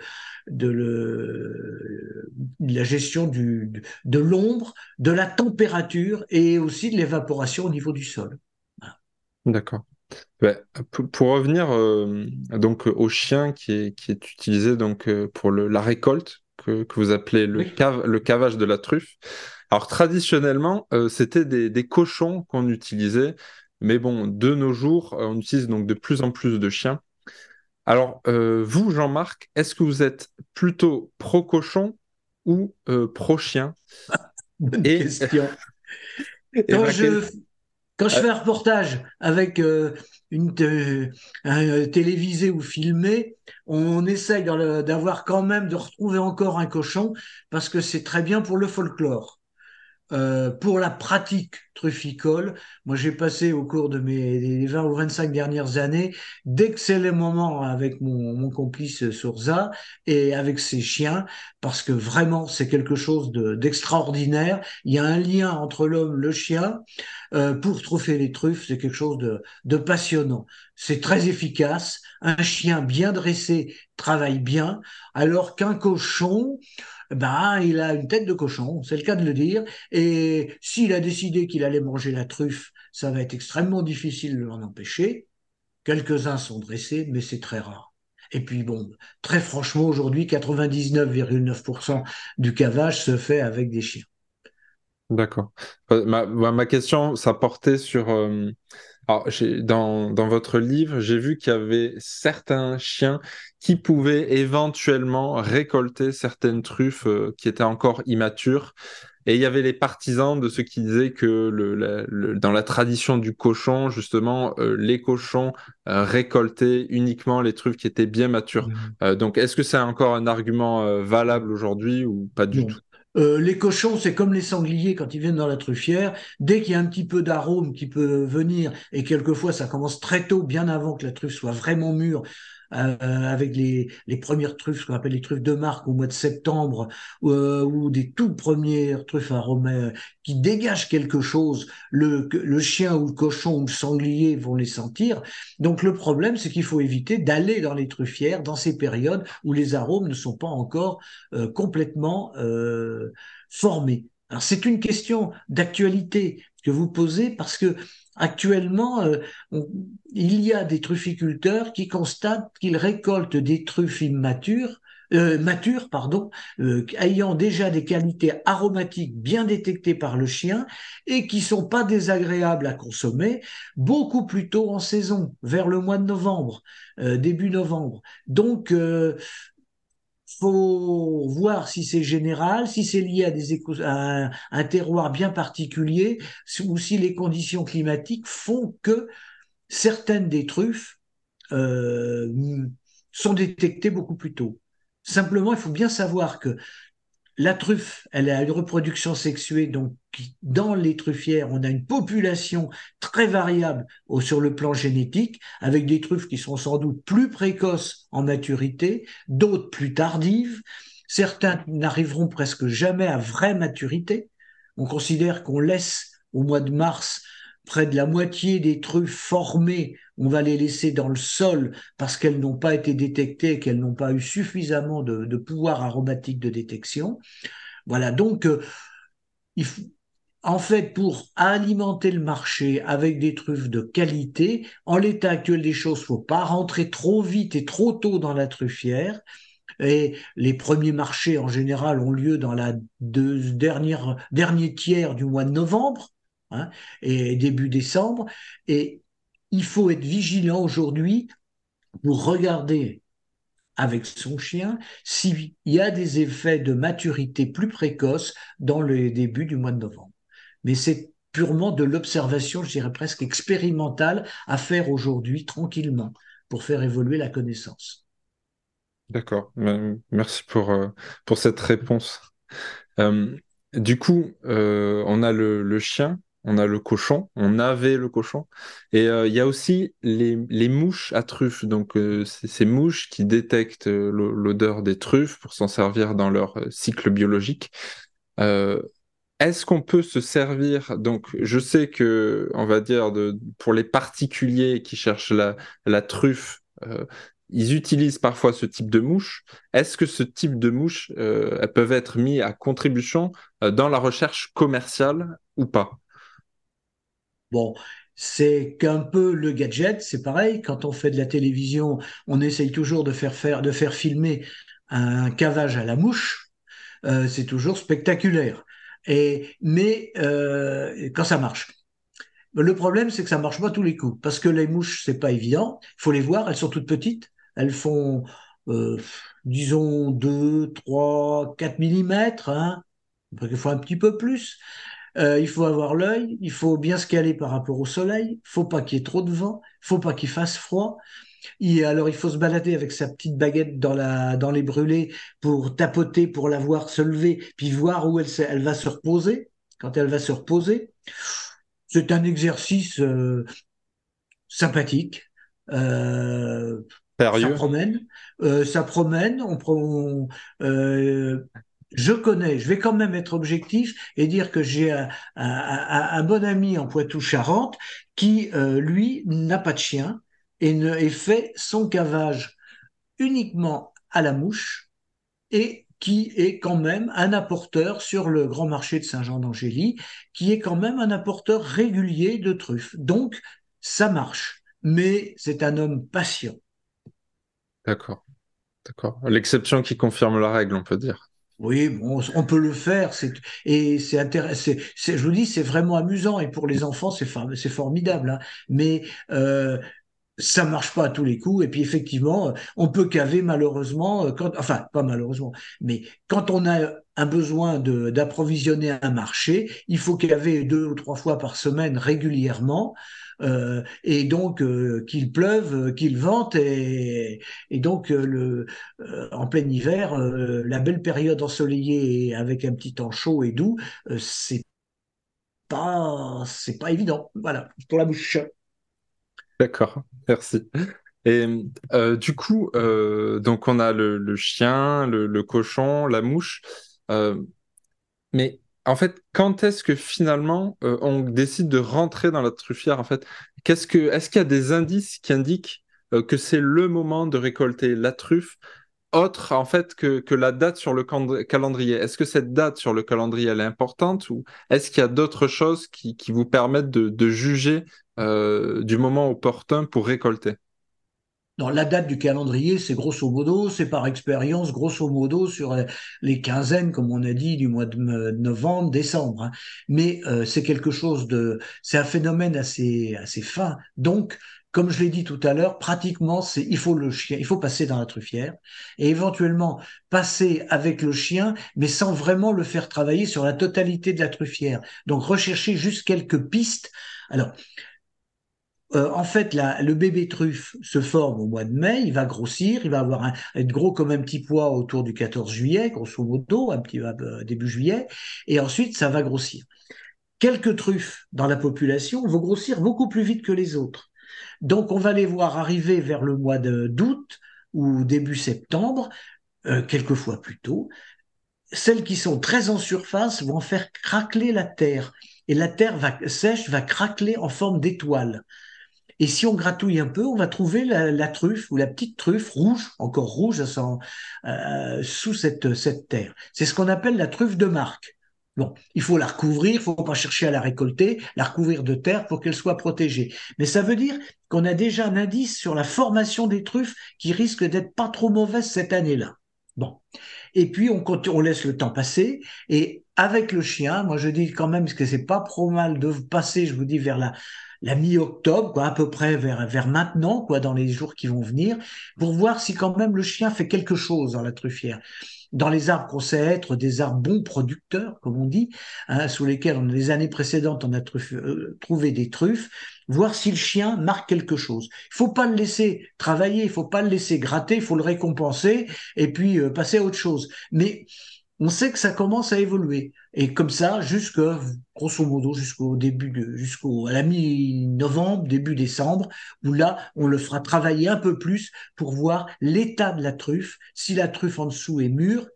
de, le, la gestion du, de l'ombre, de la température et aussi de l'évaporation au niveau du sol. D'accord. pour, revenir euh, donc au chien qui est, qui est utilisé donc euh, pour le, la récolte que, que vous appelez le, cave, le cavage de la truffe. Alors traditionnellement, euh, c'était des, cochons qu'on utilisait, mais bon, de nos jours, euh, on utilise donc de plus en plus de chiens. Alors, euh, vous, Jean-Marc, est-ce que vous êtes plutôt pro-cochon ou pro-chien? Bonne question. quand, je, quand je fais un reportage avec une télévisé ou filmé, on essaye d'avoir quand même de retrouver encore un cochon parce que c'est très bien pour le folklore. Euh, pour la pratique trufficole, moi j'ai passé au cours de mes 20 ou 25 dernières années d'excellents moments avec mon, complice Sourza et avec ses chiens, parce que vraiment c'est quelque chose d'extraordinaire. Il y a un lien entre l'homme, le chien. Euh, pour trophée les truffes, c'est quelque chose de passionnant. C'est très efficace. Un chien bien dressé travaille bien, alors qu'un cochon, ben, il a une tête de cochon, c'est le cas de le dire. Et s'il a décidé qu'il allait manger la truffe, ça va être extrêmement difficile de l'en empêcher. Quelques-uns sont dressés, mais c'est très rare. Et puis bon, très franchement, aujourd'hui, 99,9% du cavage se fait avec des chiens. D'accord. Euh, ma, question, ça portait sur... Euh, alors, dans, dans, votre livre, j'ai vu qu'il y avait certains chiens qui pouvaient éventuellement récolter certaines truffes euh, qui étaient encore immatures. Et il y avait les partisans de ceux qui disaient que le, dans la tradition du cochon, justement, euh, les cochons euh, récoltaient uniquement les truffes qui étaient bien matures. Mmh. donc, est-ce que c'est encore un argument valable aujourd'hui ou pas du tout? Euh, les cochons, c'est comme les sangliers quand ils viennent dans la truffière. Dès qu'il y a un petit peu d'arôme qui peut venir, et quelquefois ça commence très tôt, bien avant que la truffe soit vraiment mûre, euh, avec les, premières truffes, ce qu'on appelle les truffes de marque au mois de septembre, euh, ou des toutes premières truffes aromées qui dégagent quelque chose, le, chien ou le cochon ou le sanglier vont les sentir. Donc le problème, c'est qu'il faut éviter d'aller dans les truffières dans ces périodes où les arômes ne sont pas encore euh, complètement formés. C'est une question d'actualité que vous posez parce que Actuellement, euh, il y a des trufficulteurs qui constatent qu'ils récoltent des truffes immatures euh, matures, pardon, euh, ayant déjà des qualités aromatiques bien détectées par le chien et qui sont pas désagréables à consommer, beaucoup plus tôt en saison, vers le mois de novembre, euh, début novembre. Donc, euh, faut voir si c'est général, si c'est lié à, un, terroir bien particulier, ou si les conditions climatiques font que certaines des truffes euh, sont détectées beaucoup plus tôt. Simplement, il faut bien savoir que la truffe, elle a une reproduction sexuée, donc dans les truffières, on a une population très variable sur le plan génétique, avec des truffes qui sont sans doute plus précoces en maturité, d'autres plus tardives. Certains n'arriveront presque jamais à vraie maturité. On considère qu'on laisse au mois de mars près de la moitié des truffes formées, on va les laisser dans le sol parce qu'elles n'ont pas été détectées, qu'elles n'ont pas eu suffisamment de, pouvoir aromatique de détection. Voilà, donc euh, en fait, pour alimenter le marché avec des truffes de qualité, en l'état actuel des choses, faut pas rentrer trop vite et trop tôt dans la truffière. Et les premiers marchés, en général, ont lieu dans la dernière, dernier tiers du mois de novembre. Hein, et début décembre. Et il faut être vigilant aujourd'hui pour regarder avec son chien s'il y a des effets de maturité plus précoces dans le début du mois de novembre. Mais c'est purement de l'observation, je dirais presque expérimentale, à faire aujourd'hui tranquillement pour faire évoluer la connaissance. D'accord, merci pour, euh, pour cette réponse. Euh, du coup, euh, on a le, chien on a le cochon, on avait le cochon. Et euh, il y a aussi les, mouches à truffes. Donc, euh, ces mouches qui détectent euh, l'odeur des truffes pour s'en servir dans leur cycle biologique. Est-ce qu'on peut se servir Donc, je sais que, on va dire, pour les particuliers qui cherchent la, la truffe, ils utilisent parfois ce type de mouche. Est-ce que ce type de mouche peuvent être mis à contribution dans la recherche commerciale ou pas? Bon, c'est qu'un peu le gadget, c'est pareil. Quand on fait de la télévision, on essaye toujours de faire, faire, de faire filmer un cavage à la mouche. Euh, c'est toujours spectaculaire. Et, mais euh, quand ça marche. Le problème, c'est que ça marche pas tous les coups. Parce que les mouches, c'est pas évident. Il faut les voir, elles sont toutes petites. Elles font, euh, disons, 2, 3, 4 millimètres. Hein. Faut un petit peu plus. Euh, il faut avoir l'œil, il faut bien se caler par rapport au soleil, faut pas qu'il y ait trop de vent, faut pas qu'il fasse froid. Et alors il faut se balader avec sa petite baguette dans, la, dans les brûlés pour tapoter, pour la voir se lever, puis voir où elle, elle va se reposer, quand elle va se reposer. C'est un exercice euh, sympathique. Euh, ça promène, euh, ça promène. On, on euh, je connais, je vais quand même être objectif et dire que j'ai un, bon ami en Poitou-Charentes qui, euh, lui, n'a pas de chien et, ne, fait son cavage uniquement à la mouche et qui est quand même un apporteur sur le grand marché de Saint-Jean-d'Angély, qui est quand même un apporteur régulier de truffes. Donc, ça marche, mais c'est un homme patient. D'accord. D'accord. L'exception qui confirme la règle, on peut dire. Oui, on peut le faire, et c'est intéressant. Je vous dis, c'est vraiment amusant et pour les enfants, c'est formidable. Hein. Mais euh, ça marche pas à tous les coups. Et puis effectivement, on peut caver malheureusement, quand, enfin pas malheureusement, mais quand on a un besoin d'approvisionner un marché, il faut caver deux ou trois fois par semaine régulièrement. Euh, et donc euh, qu'il pleuve, euh, qu'il vente, et, donc en plein hiver, la belle période ensoleillée avec un petit temps chaud et doux, c'est pas c'est pas évident. Voilà pour la bouche. D'accord, merci. Et du coup, donc on a le, chien, le, cochon, la mouche. mais en fait, quand est-ce que finalement euh, on décide de rentrer dans la truffière En fait, qu'est-ce que, est-ce qu'il y a des indices qui indiquent euh, que c'est le moment de récolter la truffe, autre en fait que, la date sur le calendrier? Est-ce que cette date sur le calendrier est importante ou est-ce qu'il y a d'autres choses qui, vous permettent de, de juger euh, du moment opportun pour récolter? Dans la date du calendrier, c'est grosso modo, c'est par expérience, grosso modo, sur les quinzaines, comme on a dit, du mois de novembre, décembre. Hein. Mais euh, c'est quelque chose de, c'est un phénomène assez, assez fin. Donc, comme je l'ai dit tout à l'heure, pratiquement, c'est, il faut le chien, il faut passer dans la truffière et éventuellement passer avec le chien, mais sans vraiment le faire travailler sur la totalité de la truffière. Donc, rechercher juste quelques pistes. Alors, euh, en fait, le bébé truffe se forme au mois de mai, il va grossir, il va avoir un, être gros comme un petit pois autour du 14 juillet, grosso modo, un petit euh, début juillet, et ensuite ça va grossir. Quelques truffes dans la population vont grossir beaucoup plus vite que les autres. Donc on va les voir arriver vers le mois d'août ou début septembre, euh, quelquefois plus tôt. Celles qui sont très en surface vont faire craquer la terre et la terre va, sèche va craquer en forme d'étoile. Et si on gratouille un peu, on va trouver la, truffe ou la petite truffe rouge, encore rouge, euh, sous cette, terre. C'est ce qu'on appelle la truffe de marque. Bon, il faut la recouvrir, il faut pas chercher à la récolter, la recouvrir de terre pour qu'elle soit protégée. Mais ça veut dire qu'on a déjà un indice sur la formation des truffes qui risque d'être pas trop mauvaise cette année-là. Bon. Et puis on, on laisse le temps passer et avec le chien, moi je dis quand même que c'est pas trop mal de passer, je vous dis vers la la mi-octobre, quoi, à peu près vers, vers maintenant, quoi, dans les jours qui vont venir, pour voir si quand même le chien fait quelque chose dans la truffière. Dans les arbres qu'on sait être des arbres bons producteurs, comme on dit, hein, sous lesquels, on, les années précédentes, on a euh, trouvé des truffes, voir si le chien marque quelque chose. Il faut pas le laisser travailler, il faut pas le laisser gratter, il faut le récompenser et puis euh, passer à autre chose. Mais on sait que ça commence à évoluer. Et comme ça, jusque, grosso modo, jusqu'au début de, jusqu'au, à la mi-novembre, début décembre, où là, on le fera travailler un peu plus pour voir l'état de la truffe, si la truffe en dessous est mûre,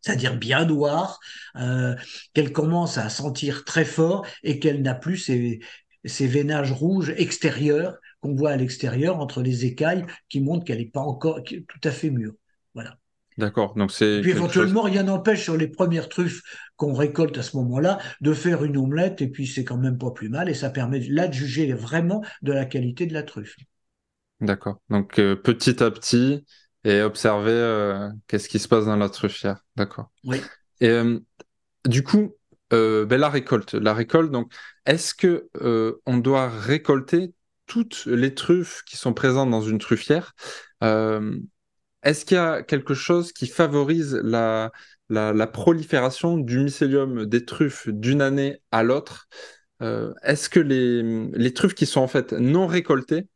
c'est-à-dire bien noire, euh, qu'elle commence à sentir très fort et qu'elle n'a plus ces, veinages rouges extérieurs qu'on voit à l'extérieur entre les écailles qui montrent qu'elle n'est pas encore tout à fait mûre. Voilà. D'accord. Donc c'est. Puis éventuellement, rien n'empêche sur les premières truffes qu'on récolte à ce moment-là de faire une omelette et puis c'est quand même pas plus mal et ça permet là de juger vraiment de la qualité de la truffe. D'accord. Donc euh, petit à petit et observer euh, qu'est-ce qui se passe dans la truffière. D'accord. Oui. Et euh, du coup, ben, la récolte, la récolte. Donc, est-ce que on doit récolter toutes les truffes qui sont présentes dans une truffière? Est-ce qu'il y a quelque chose qui favorise la, prolifération du mycélium des truffes d'une année à l'autre? Euh, Est-ce que les, les, truffes qui sont en fait non récoltées,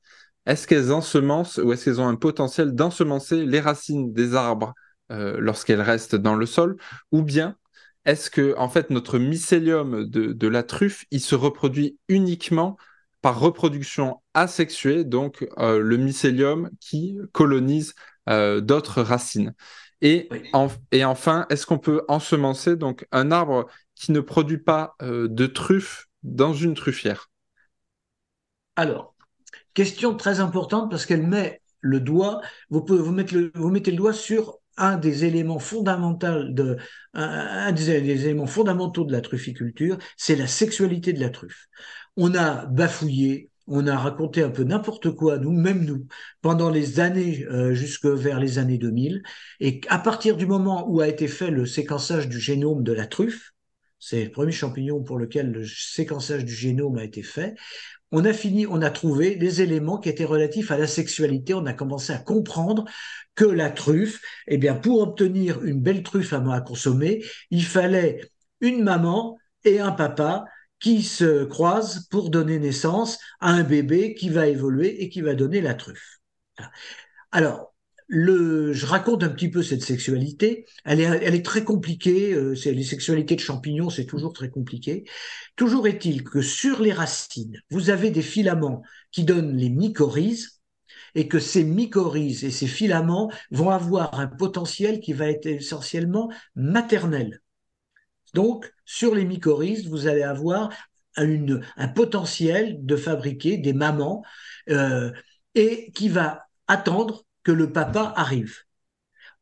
est-ce qu'elles ensemencent ou est-ce qu'elles ont un potentiel d'ensemencer les racines des arbres euh, lorsqu'elles restent dans le sol? Ou bien est-ce que en fait notre mycélium de, de la truffe, il se reproduit uniquement par reproduction asexuée, donc euh, le mycélium qui colonise euh, d'autres racines. Et, et enfin, est-ce qu'on peut ensemencer donc un arbre qui ne produit pas euh, de truffes dans une truffière? Alors, question très importante parce qu'elle met le doigt, vous, pouvez, vous, mettre le, vous mettez le doigt sur un des éléments fondamentaux de un, des, éléments fondamentaux de la trufficulture, c'est la sexualité de la truffe. On a bafouillé, on a raconté un peu n'importe quoi, nous, même nous, pendant les années, euh, jusque vers les années 2000. Et à partir du moment où a été fait le séquençage du génome de la truffe, c'est le premier champignon pour lequel le séquençage du génome a été fait, on a fini, on a trouvé des éléments qui étaient relatifs à la sexualité. On a commencé à comprendre que la truffe, eh bien, pour obtenir une belle truffe à, à consommer, il fallait une maman et un papa qui se croisent pour donner naissance à un bébé qui va évoluer et qui va donner la truffe. Alors, je raconte un petit peu cette sexualité. Elle est, très compliquée. Euh, les sexualités de champignons, c'est toujours très compliqué. Toujours est-il que sur les racines, vous avez des filaments qui donnent les mycorhizes et que ces mycorhizes et ces filaments vont avoir un potentiel qui va être essentiellement maternel. Donc, sur les mycorhizes, vous allez avoir un potentiel de fabriquer des mamans euh, et qui va attendre que le papa arrive.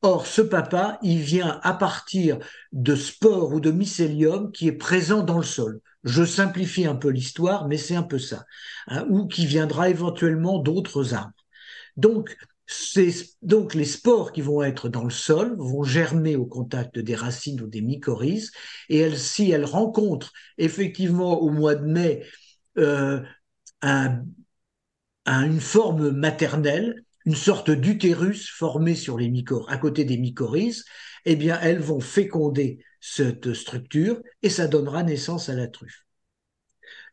Or, ce papa, il vient à partir de spores ou de mycélium qui est présent dans le sol. Je simplifie un peu l'histoire, mais c'est un peu ça. Hein, ou qui viendra éventuellement d'autres arbres. Donc, donc les spores qui vont être dans le sol vont germer au contact des racines ou des mycorhizes, et si elles rencontrent effectivement au mois de mai euh, une forme maternelle, une sorte d'utérus formé sur les mycor à côté des mycorhizes, eh bien elles vont féconder cette structure et ça donnera naissance à la truffe.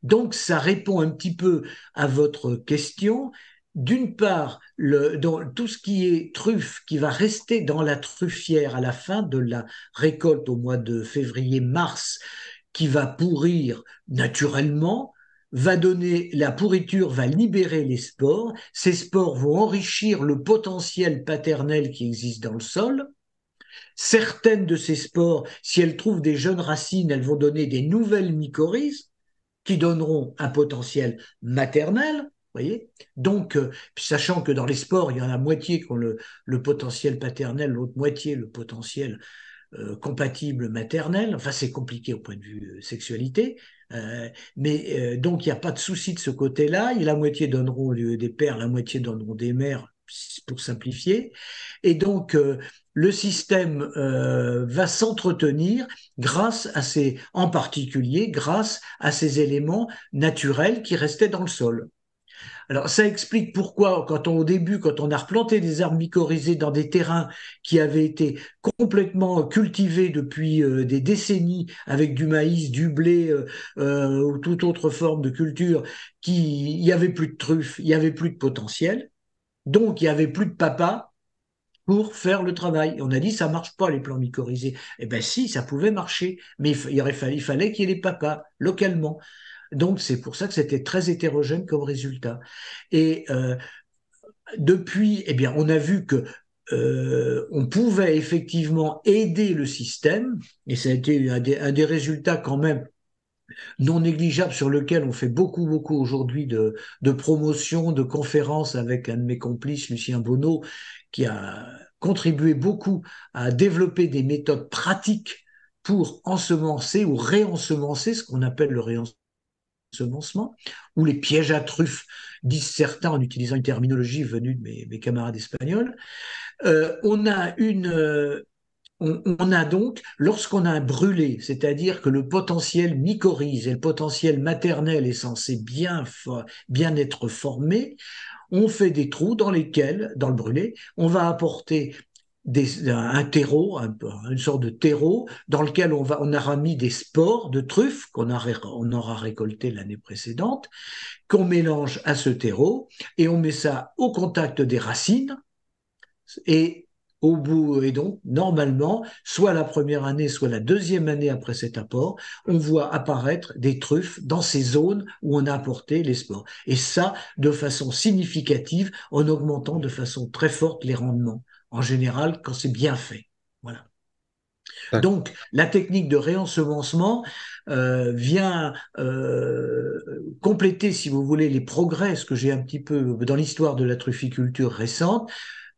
Donc ça répond un petit peu à votre question. D'une part, tout ce qui est truffe qui va rester dans la truffière à la fin de la récolte au mois de février-mars, qui va pourrir naturellement, va donner, la pourriture va libérer les spores, ces spores vont enrichir le potentiel paternel qui existe dans le sol. Certaines de ces spores, si elles trouvent des jeunes racines, elles vont donner des nouvelles mycorhizes qui donneront un potentiel maternel. Donc, euh, sachant que dans les spores, il y en a moitié qui ont le, potentiel paternel, l'autre moitié le potentiel euh, compatible maternel. Enfin, c'est compliqué au point de vue euh, sexualité. Mais donc, il n'y a pas de souci de ce côté-là. La moitié donneront des pères, la moitié donneront des mères, pour simplifier. Et donc, le système va s'entretenir grâce à ces, en particulier, grâce à ces éléments naturels qui restaient dans le sol. Alors ça explique pourquoi, quand on, au début, quand on a replanté des arbres mycorhizés dans des terrains qui avaient été complètement cultivés depuis euh, des décennies avec du maïs, du blé euh, euh, ou toute autre forme de culture, il y avait plus de truffes, il y avait plus de potentiel, donc il y avait plus de papa pour faire le travail. On a dit ça marche pas les plants mycorhizés. Eh ben si, ça pouvait marcher, mais il, il fallait qu'il y ait les papas localement. Donc c'est pour ça que c'était très hétérogène comme résultat. Et euh, depuis, eh bien, on a vu que euh, on pouvait effectivement aider le système, et ça a été un des, résultats quand même non négligeables sur lequel on fait beaucoup, beaucoup aujourd'hui de, de promotion, de conférences avec un de mes complices, Lucien Bonneau, qui a contribué beaucoup à développer des méthodes pratiques pour ensemencer ou réensemencer ce qu'on appelle le réensemencement ou les pièges à truffes, disent certains en utilisant une terminologie venue de mes, camarades espagnols. Euh, on a une, euh, on, a donc, lorsqu'on a un brûlé, c'est-à-dire que le potentiel mycorhize et le potentiel maternel est censé bien, bien être formé, on fait des trous dans lesquels, dans le brûlé, on va apporter un terreau, une sorte de terreau dans lequel on, va, on aura mis des spores de truffes qu'on on aura récolté l'année précédente, qu'on mélange à ce terreau et on met ça au contact des racines et au bout, et donc, normalement, soit la première année, soit la deuxième année après cet apport, on voit apparaître des truffes dans ces zones où on a apporté les spores. Et ça, de façon significative, en augmentant de façon très forte les rendements en général quand c'est bien fait. Voilà. Donc, la technique de réensemencement euh, vient euh, compléter, si vous voulez, les progrès, ce que j'ai un petit peu dans l'histoire de la trufficulture récente.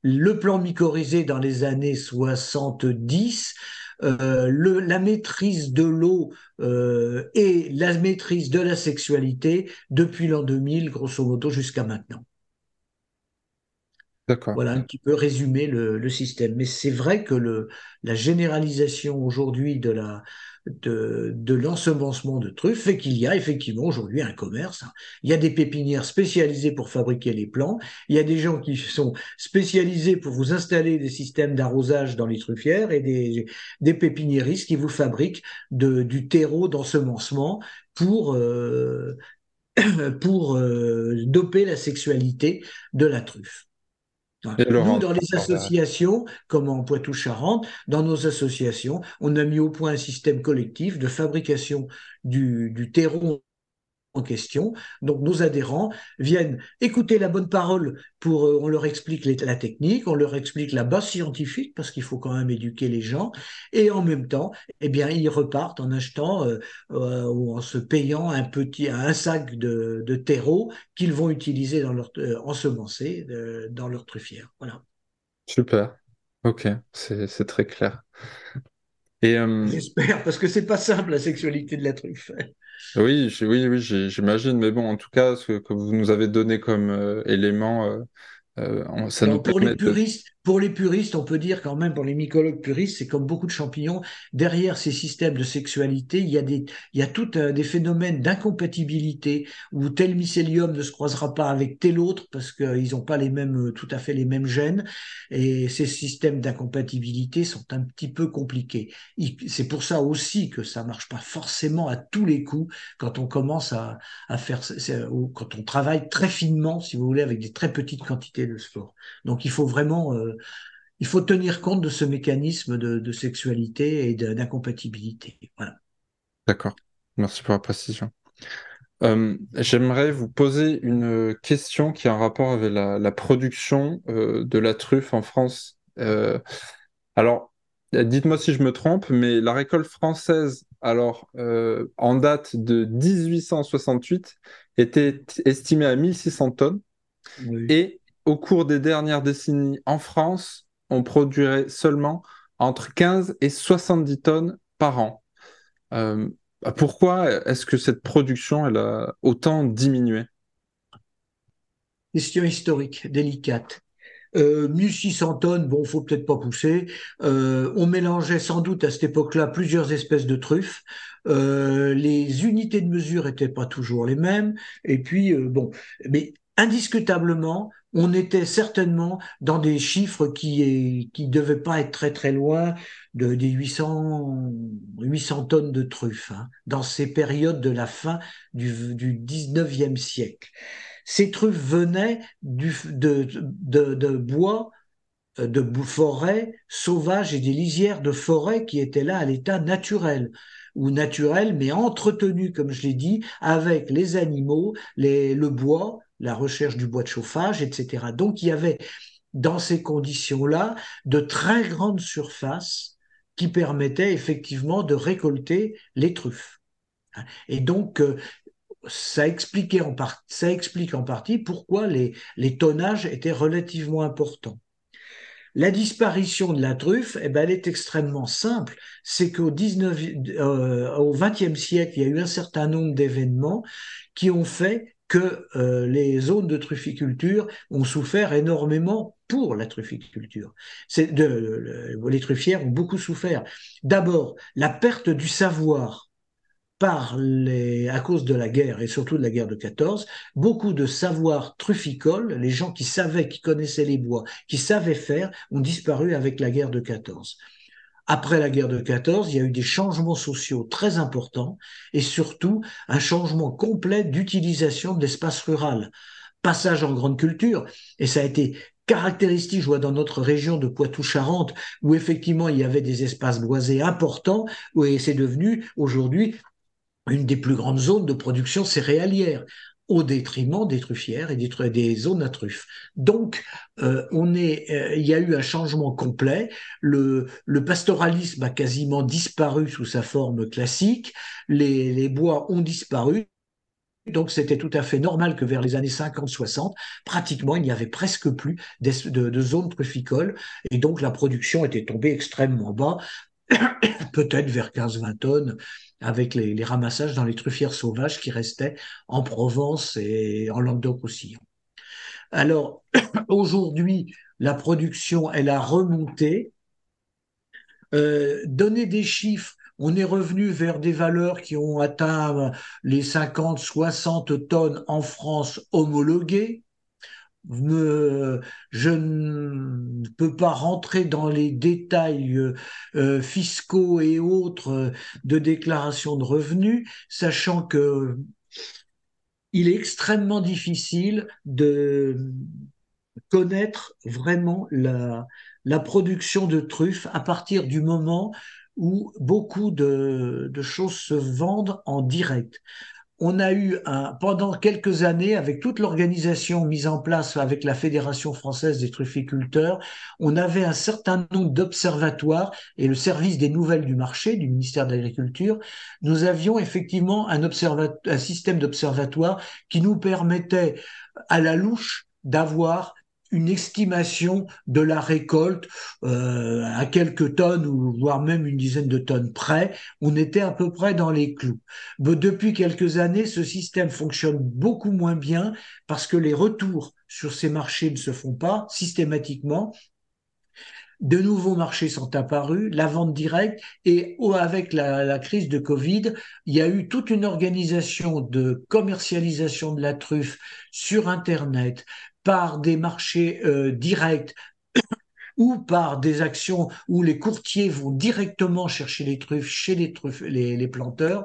Le plan mycorhizé dans les années 70, euh, le, la maîtrise de l'eau et la maîtrise de la sexualité depuis l'an 2000, grosso modo, jusqu'à maintenant. Voilà un petit peu résumer le, système. Mais c'est vrai que le, la généralisation aujourd'hui de la de, de l'ensemencement de truffes fait qu'il y a effectivement aujourd'hui un commerce. Il y a des pépinières spécialisées pour fabriquer les plants. Il y a des gens qui sont spécialisés pour vous installer des systèmes d'arrosage dans les truffières et des, des pépiniéristes qui vous fabriquent de, du terreau d'ensemencement pour euh, pour euh, doper la sexualité de la truffe. Nous, dans les associations, comme en Poitou-Charentes, dans nos associations, on a mis au point un système collectif de fabrication du, du terreau en question. Donc nos adhérents viennent écouter la bonne parole pour, euh, on leur explique la technique, on leur explique la base scientifique parce qu'il faut quand même éduquer les gens, et en même temps, eh bien ils repartent en achetant euh, euh, ou en se payant un petit un sac de, de terreau qu'ils vont utiliser dans leur ensemencer dans leur truffière. Voilà. Super. Ok, c'est très clair. J'espère, parce que c'est pas simple la sexualité de la truffe. Oui, oui, oui, j'imagine. Mais bon, en tout cas, ce que vous nous avez donné comme euh, élément, euh, ça nous pour les puristes, pour les puristes, on peut dire quand même, pour les mycologues puristes, c'est comme beaucoup de champignons, derrière ces systèmes de sexualité, il y a, des, il y a tout des phénomènes d'incompatibilité où tel mycélium ne se croisera pas avec tel autre parce qu'ils n'ont pas les mêmes, tout à fait les mêmes gènes. Et ces systèmes d'incompatibilité sont un petit peu compliqués. C'est pour ça aussi que ça marche pas forcément à tous les coups quand on commence à, à faire, quand on travaille très finement, si vous voulez, avec des très petites quantités de sport. Donc il faut vraiment euh, il faut tenir compte de ce mécanisme de, sexualité et d'incompatibilité. Voilà. D'accord. Merci pour la précision. Euh, j'aimerais vous poser une question qui a un rapport avec la, production euh, de la truffe en France. Euh, alors, dites-moi si je me trompe, mais la récolte française, alors en date de 1868, était estimée à 1600 tonnes. Et au cours des dernières décennies en France, on produirait seulement entre 15 et 70 tonnes par an. Euh, pourquoi est-ce que cette production a autant diminué? Question historique, délicate. Euh, 1600 tonnes, bon, faut peut-être pas pousser. Euh, on mélangeait sans doute à cette époque-là plusieurs espèces de truffes. Euh, les unités de mesure étaient pas toujours les mêmes. Et puis, euh, bon, mais indiscutablement, on était certainement dans des chiffres qui qui devaient pas être très très loin de des 800 800 tonnes de truffes hein, dans ces périodes de la fin du, du 19e siècle. Ces truffes venaient du, de, de, bois euh, de forêts sauvages et des lisières de forêt qui étaient là à l'état naturel ou naturel mais entretenu comme je l'ai dit avec les animaux les, le bois la recherche du bois de chauffage, etc. Donc il y avait dans ces conditions-là de très grandes surfaces qui permettaient effectivement de récolter les truffes. Et donc, euh, ça, expliquait en ça explique en partie pourquoi les, les tonnages étaient relativement importants. La disparition de la truffe, eh ben, elle est extrêmement simple. C'est qu'au 19, euh, au 20e siècle, il y a eu un certain nombre d'événements qui ont fait que euh, les zones de trufficulture ont souffert énormément pour la trufficulture. Les truffières ont beaucoup souffert. D'abord, la perte du savoir à cause de la guerre et surtout de la guerre de 14, beaucoup de savoir trufficole, les gens qui savaient, qui connaissaient les bois, qui savaient faire, ont disparu avec la guerre de 14. Après la guerre de 14, il y a eu des changements sociaux très importants et surtout un changement complet d'utilisation de l'espace rural. Passage en grande culture, et ça a été caractéristique, je vois dans notre région de Poitou-Charentes, où effectivement il y avait des espaces boisés importants, et c'est devenu aujourd'hui une des plus grandes zones de production céréalière au détriment des truffières et des, zones à truffes. Donc, euh, on est, euh, il y a eu un changement complet. Le, le, pastoralisme a quasiment disparu sous sa forme classique. Les, les bois ont disparu. Donc c'était tout à fait normal que vers les années 50-60, pratiquement, il n'y avait presque plus de, de, de zones trufficoles. Et donc la production était tombée extrêmement bas, peut-être vers 15-20 tonnes avec les, ramassages dans les truffières sauvages qui restaient en Provence et en Languedoc aussi. Alors, aujourd'hui, la production, elle a remonté. Euh, donner des chiffres, on est revenu vers des valeurs qui ont atteint les 50-60 tonnes en France homologuées je ne peux pas rentrer dans les détails euh, fiscaux et autres euh, de déclaration de revenus, sachant que il est extrêmement difficile de connaître vraiment la, production de truffes à partir du moment où beaucoup de choses se vendent en direct on a eu pendant quelques années, avec toute l'organisation mise en place avec la Fédération française des trufficulteurs, on avait un certain nombre d'observatoires et le service des nouvelles du marché du ministère de l'Agriculture. Nous avions effectivement un, un système d'observatoire qui nous permettait à la louche d'avoir une estimation de la récolte euh, à quelques tonnes ou voire même une dizaine de tonnes près. On était à peu près dans les clous. Mais depuis quelques années, ce système fonctionne beaucoup moins bien parce que les retours sur ces marchés ne se font pas systématiquement. De nouveaux marchés sont apparus, la vente directe, et avec la, crise de Covid, il y a eu toute une organisation de commercialisation de la truffe sur Internet par des marchés euh, directs ou par des actions où les courtiers vont directement chercher les truffes chez les, planteurs,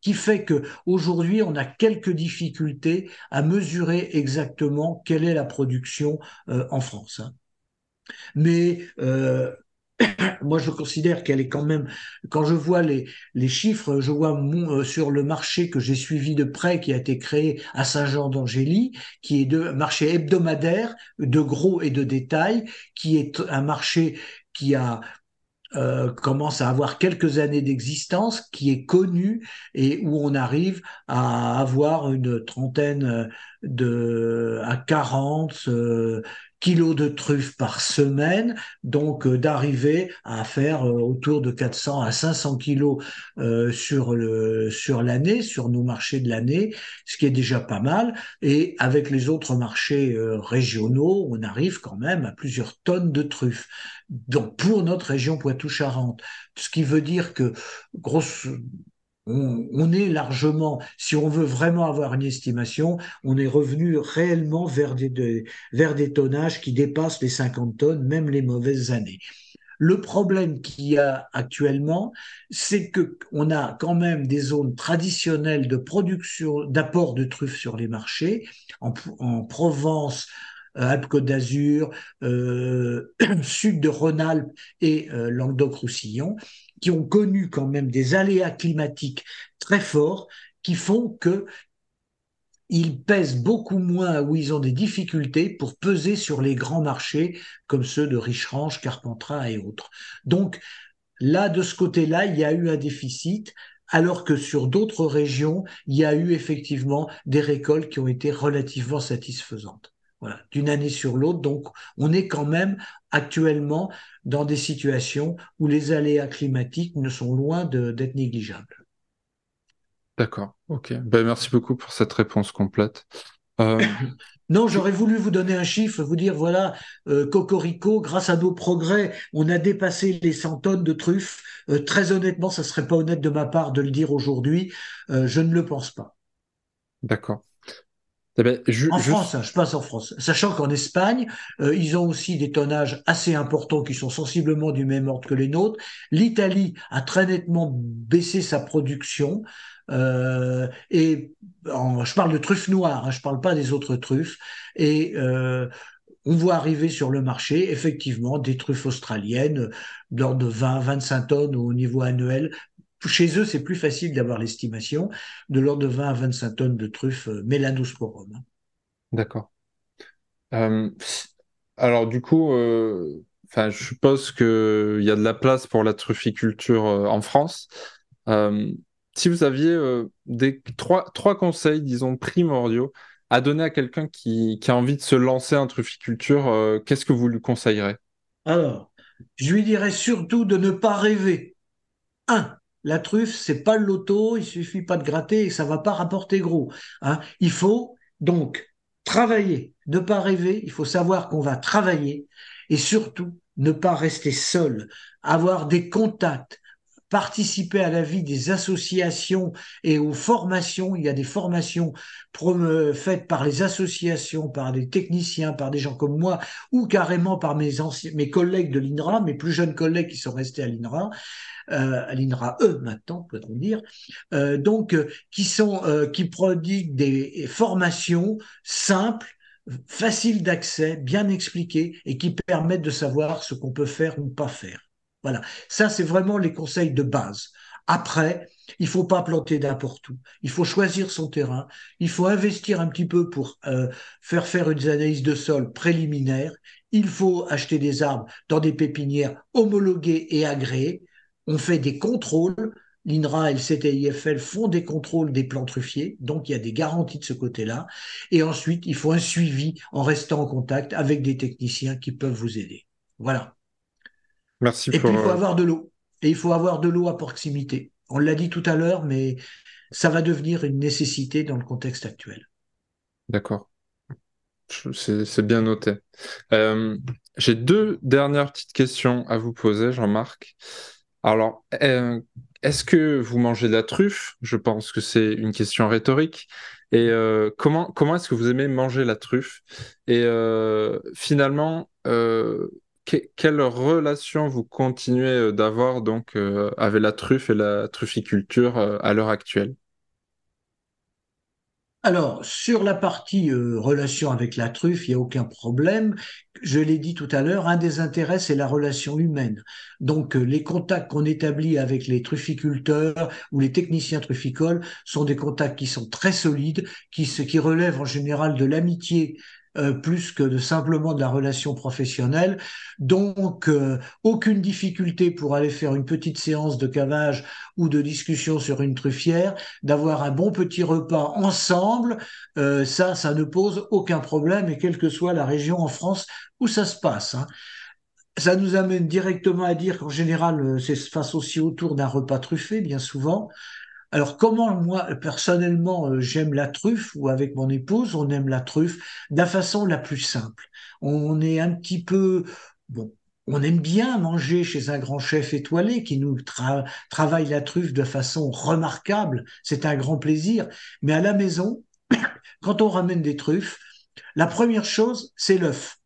qui fait que aujourd'hui on a quelques difficultés à mesurer exactement quelle est la production euh, en France. Hein. Mais euh, moi, je considère qu'elle est quand même, quand je vois les, les chiffres, je vois euh, sur le marché que j'ai suivi de près, qui a été créé à Saint-Jean d'Angély, qui est de marché hebdomadaire de gros et de détail, qui est un marché qui a euh, commence à avoir quelques années d'existence, qui est connu et où on arrive à avoir une trentaine de à 40 kilos de truffes par semaine, donc euh, d'arriver à faire euh, autour de 400 à 500 kilos euh, sur sur l'année, sur nos marchés de l'année, ce qui est déjà pas mal. Et avec les autres marchés régionaux, on arrive quand même à plusieurs tonnes de truffes. Donc pour notre région Poitou-Charentes, ce qui veut dire que grosse on, est largement, si on veut vraiment avoir une estimation, on est revenu réellement vers des, tonnages qui dépassent les 50 tonnes, même les mauvaises années. Le problème qu'il y a actuellement, c'est que on a quand même des zones traditionnelles de production, d'apport de truffes sur les marchés, en, Provence, euh, Alpes-Côte d'Azur, euh, sud de Rhône-Alpes et euh, Languedoc-Roussillon, qui ont connu quand même des aléas climatiques très forts qui font que ils pèsent beaucoup moins ou ils ont des difficultés pour peser sur les grands marchés comme ceux de Richerange, Carpentras et autres. Donc là, de ce côté-là, il y a eu un déficit alors que sur d'autres régions, il y a eu effectivement des récoltes qui ont été relativement satisfaisantes d'une année sur l'autre. Donc, on est quand même actuellement dans des situations où les aléas climatiques ne sont loin d'être négligeables. D'accord, ok. Ben, merci beaucoup pour cette réponse complète. Euh, non, j'aurais voulu vous donner un chiffre, vous dire, voilà, euh, Cocorico, grâce à nos progrès, on a dépassé les 100 tonnes de truffes. Euh, très honnêtement, ça serait pas honnête de ma part de le dire aujourd'hui. je ne le pense pas. D'accord. Eh ben, en France, hein, je passe en France. Sachant qu'en Espagne, euh, ils ont aussi des tonnages assez importants qui sont sensiblement du même ordre que les nôtres. L'Italie a très nettement baissé sa production. Euh, et je parle de truffes noires, hein, je parle pas des autres truffes. Et euh, on voit arriver sur le marché effectivement des truffes australiennes d'ordre de 20-25 tonnes au niveau annuel chez eux, c'est plus facile d'avoir l'estimation de l'ordre de 20 à 25 tonnes de truffes euh, mélanosporum. D'accord. Euh, alors du coup, euh, je suppose qu'il y a de la place pour la trufficulture en France. si vous aviez des trois, trois conseils, disons, primordiaux à donner à quelqu'un qui, qui, a envie de se lancer en trufficulture, qu'est-ce que vous lui conseillerez? Alors, je lui dirais surtout de ne pas rêver. Un, la truffe, c'est pas le loto, il suffit pas de gratter et ça va pas rapporter gros. Hein. Il faut donc travailler, ne pas rêver, il faut savoir qu'on va travailler et surtout ne pas rester seul, avoir des contacts, participer à la vie des associations et aux formations. Il y a des formations faites par les associations, par des techniciens, par des gens comme moi, ou carrément par mes, anciens, mes collègues de l'INRA, mes plus jeunes collègues qui sont restés à l'INRA, euh, à l'INRA eux maintenant, peut-on dire, euh, donc euh, qui sont qui des formations simples faciles d'accès, bien expliquées et qui permettent de savoir ce qu'on peut faire ou pas faire. Voilà, ça c'est vraiment les conseils de base. Après, il faut pas planter n'importe où. Il faut choisir son terrain. Il faut investir un petit peu pour faire faire une analyse de sol préliminaire. Il faut acheter des arbres dans des pépinières homologuées et agréées on fait des contrôles. L'INRA et le CTIFL font des contrôles des plants truffiers, donc il y a des garanties de ce côté-là. Et ensuite, il faut un suivi en restant en contact avec des techniciens qui peuvent vous aider. Voilà. Merci. Et puis, il faut euh, avoir de l'eau. Et il faut avoir de l'eau à proximité. On l'a dit tout à l'heure, mais ça va devenir une nécessité dans le contexte actuel. D'accord. C'est bien noté. Euh, j'ai deux dernières petites questions à vous poser, Jean-Marc. Alors, euh, est-ce que vous mangez de la truffe? Je pense que c'est une question rhétorique. Et euh, comment, comment est-ce que vous aimez manger la truffe? Et finalement, quelle relation vous continuez d'avoir donc avec la truffe et la trufficulture à l'heure actuelle? Alors, sur la partie euh, relation avec la truffe, il n'y a aucun problème. Je l'ai dit tout à l'heure, un des intérêts, c'est la relation humaine. Donc, euh, les contacts qu'on établit avec les trufficulteurs ou les techniciens trufficoles sont des contacts qui sont très solides, qui, qui relèvent en général de l'amitié euh, plus que de simplement de la relation professionnelle. Donc, euh, aucune difficulté pour aller faire une petite séance de cavage ou de discussion sur une truffière, d'avoir un bon petit repas ensemble. Euh, ça, ça ne pose aucun problème, et quelle que soit la région en France où ça se passe. Hein. Ça nous amène directement à dire qu'en général, c'est se passe aussi autour d'un repas truffé, bien souvent. Alors comment moi personnellement euh, j'aime la truffe ou avec mon épouse on aime la truffe de la façon la plus simple. On est un petit peu bon. On aime bien manger chez un grand chef étoilé qui nous travaille la truffe de façon remarquable. C'est un grand plaisir. Mais à la maison, quand on ramène des truffes, la première chose, c'est l'œuf.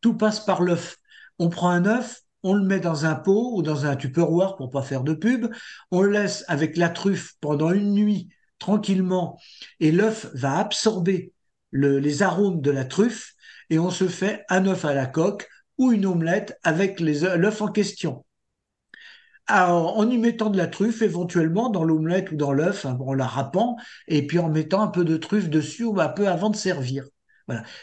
Tout passe par l'œuf. On prend un œuf, on le met dans un pot ou dans un tupperware pour pas faire de pub, on le laisse avec la truffe pendant une nuit tranquillement et l'œuf va absorber les arômes de la truffe et on se fait un œuf à la coque ou une omelette avec l'œuf en question. Alors, en y mettant de la truffe éventuellement dans l'omelette ou dans l'œuf, hein, en la râpant, et puis en mettant un peu de truffe dessus un peu avant de servir.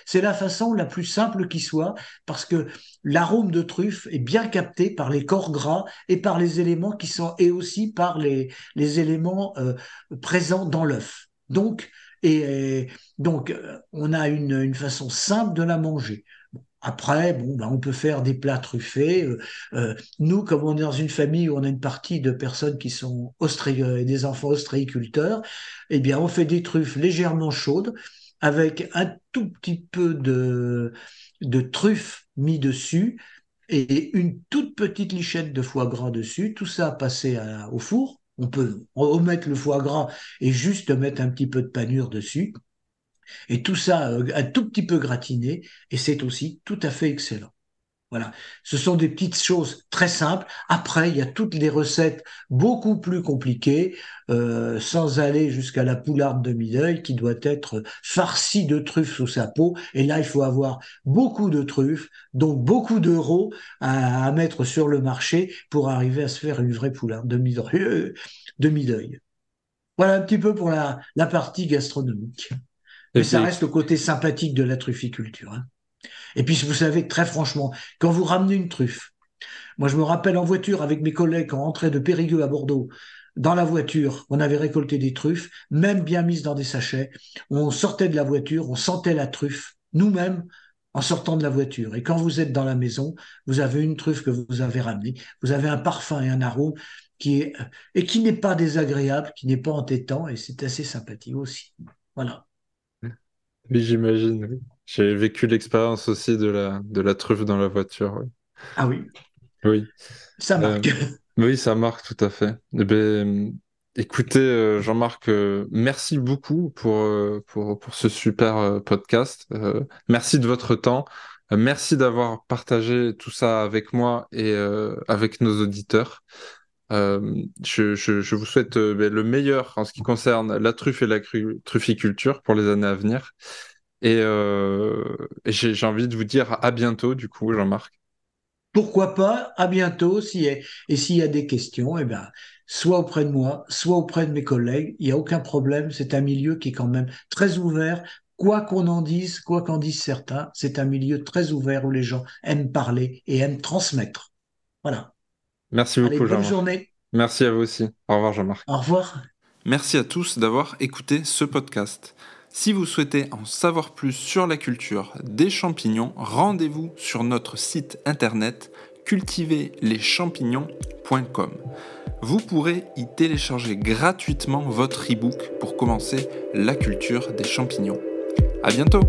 C'est la façon la plus simple qui soit parce que l'arôme de truffe est bien capté par les corps gras et par les éléments qui sont et aussi par les, les éléments euh, présents dans l'œuf. Donc, et, donc, euh, on a une, une, façon simple de la manger. Après, bon, ben, on peut faire des plats truffés. Euh, nous, comme on est dans une famille où on a une partie de personnes qui sont et des enfants ostréiculteurs, eh bien, on fait des truffes légèrement chaudes avec un tout petit peu de, de truffe mis dessus et une toute petite lichette de foie gras dessus, tout ça passé au four. On peut omettre le foie gras et juste mettre un petit peu de panure dessus. Et tout ça euh, un tout petit peu gratiné, et c'est aussi tout à fait excellent. Voilà, ce sont des petites choses très simples. Après, il y a toutes les recettes beaucoup plus compliquées, euh, sans aller jusqu'à la poularde de mi-deuil qui doit être farcie de truffes sous sa peau. Et là, il faut avoir beaucoup de truffes, donc beaucoup d'euros à, mettre sur le marché pour arriver à se faire une vraie poularde de mi-deuil. Voilà un petit peu pour la, partie gastronomique. Mais ça reste le côté sympathique de la trufficulture. Hein. Et puis, vous savez, très franchement, quand vous ramenez une truffe, moi, je me rappelle en voiture avec mes collègues quand on rentrait de Périgueux à Bordeaux, dans la voiture, on avait récolté des truffes, même bien mises dans des sachets. On sortait de la voiture, on sentait la truffe, nous-mêmes, en sortant de la voiture. Et quand vous êtes dans la maison, vous avez une truffe que vous avez ramenée, vous avez un parfum et un arôme qui est, et qui n'est pas désagréable, qui n'est pas entêtant, et c'est assez sympathique aussi. Voilà. Oui, j'imagine. J'ai vécu l'expérience aussi de la, de la truffe dans la voiture. Ah oui. Oui. Ça marque. Euh, oui, ça marque tout à fait. Eh ben, écoutez, euh, Jean-Marc, euh, merci beaucoup pour, pour, pour ce super podcast. merci de votre temps. merci d'avoir partagé tout ça avec moi et avec nos auditeurs. Je, je, je, vous souhaite ben, le meilleur en ce qui concerne la truffe et la trufficulture pour les années à venir. Et, euh, j'ai envie de vous dire à bientôt, du coup, Jean-Marc. Pourquoi pas, à bientôt. Si, et s'il y a des questions, eh ben, soit auprès de moi, soit auprès de mes collègues, il n'y a aucun problème. C'est un milieu qui est quand même très ouvert. Quoi qu'on en dise, quoi qu'en disent certains, c'est un milieu très ouvert où les gens aiment parler et aiment transmettre. Voilà. Merci beaucoup, Jean-Marc. Bonne journée. Merci à vous aussi. Au revoir, Jean-Marc. Au revoir. Merci à tous d'avoir écouté ce podcast. Si vous souhaitez en savoir plus sur la culture des champignons, rendez-vous sur notre site internet cultiverleschampignons.com. Vous pourrez y télécharger gratuitement votre e-book pour commencer la culture des champignons. À bientôt!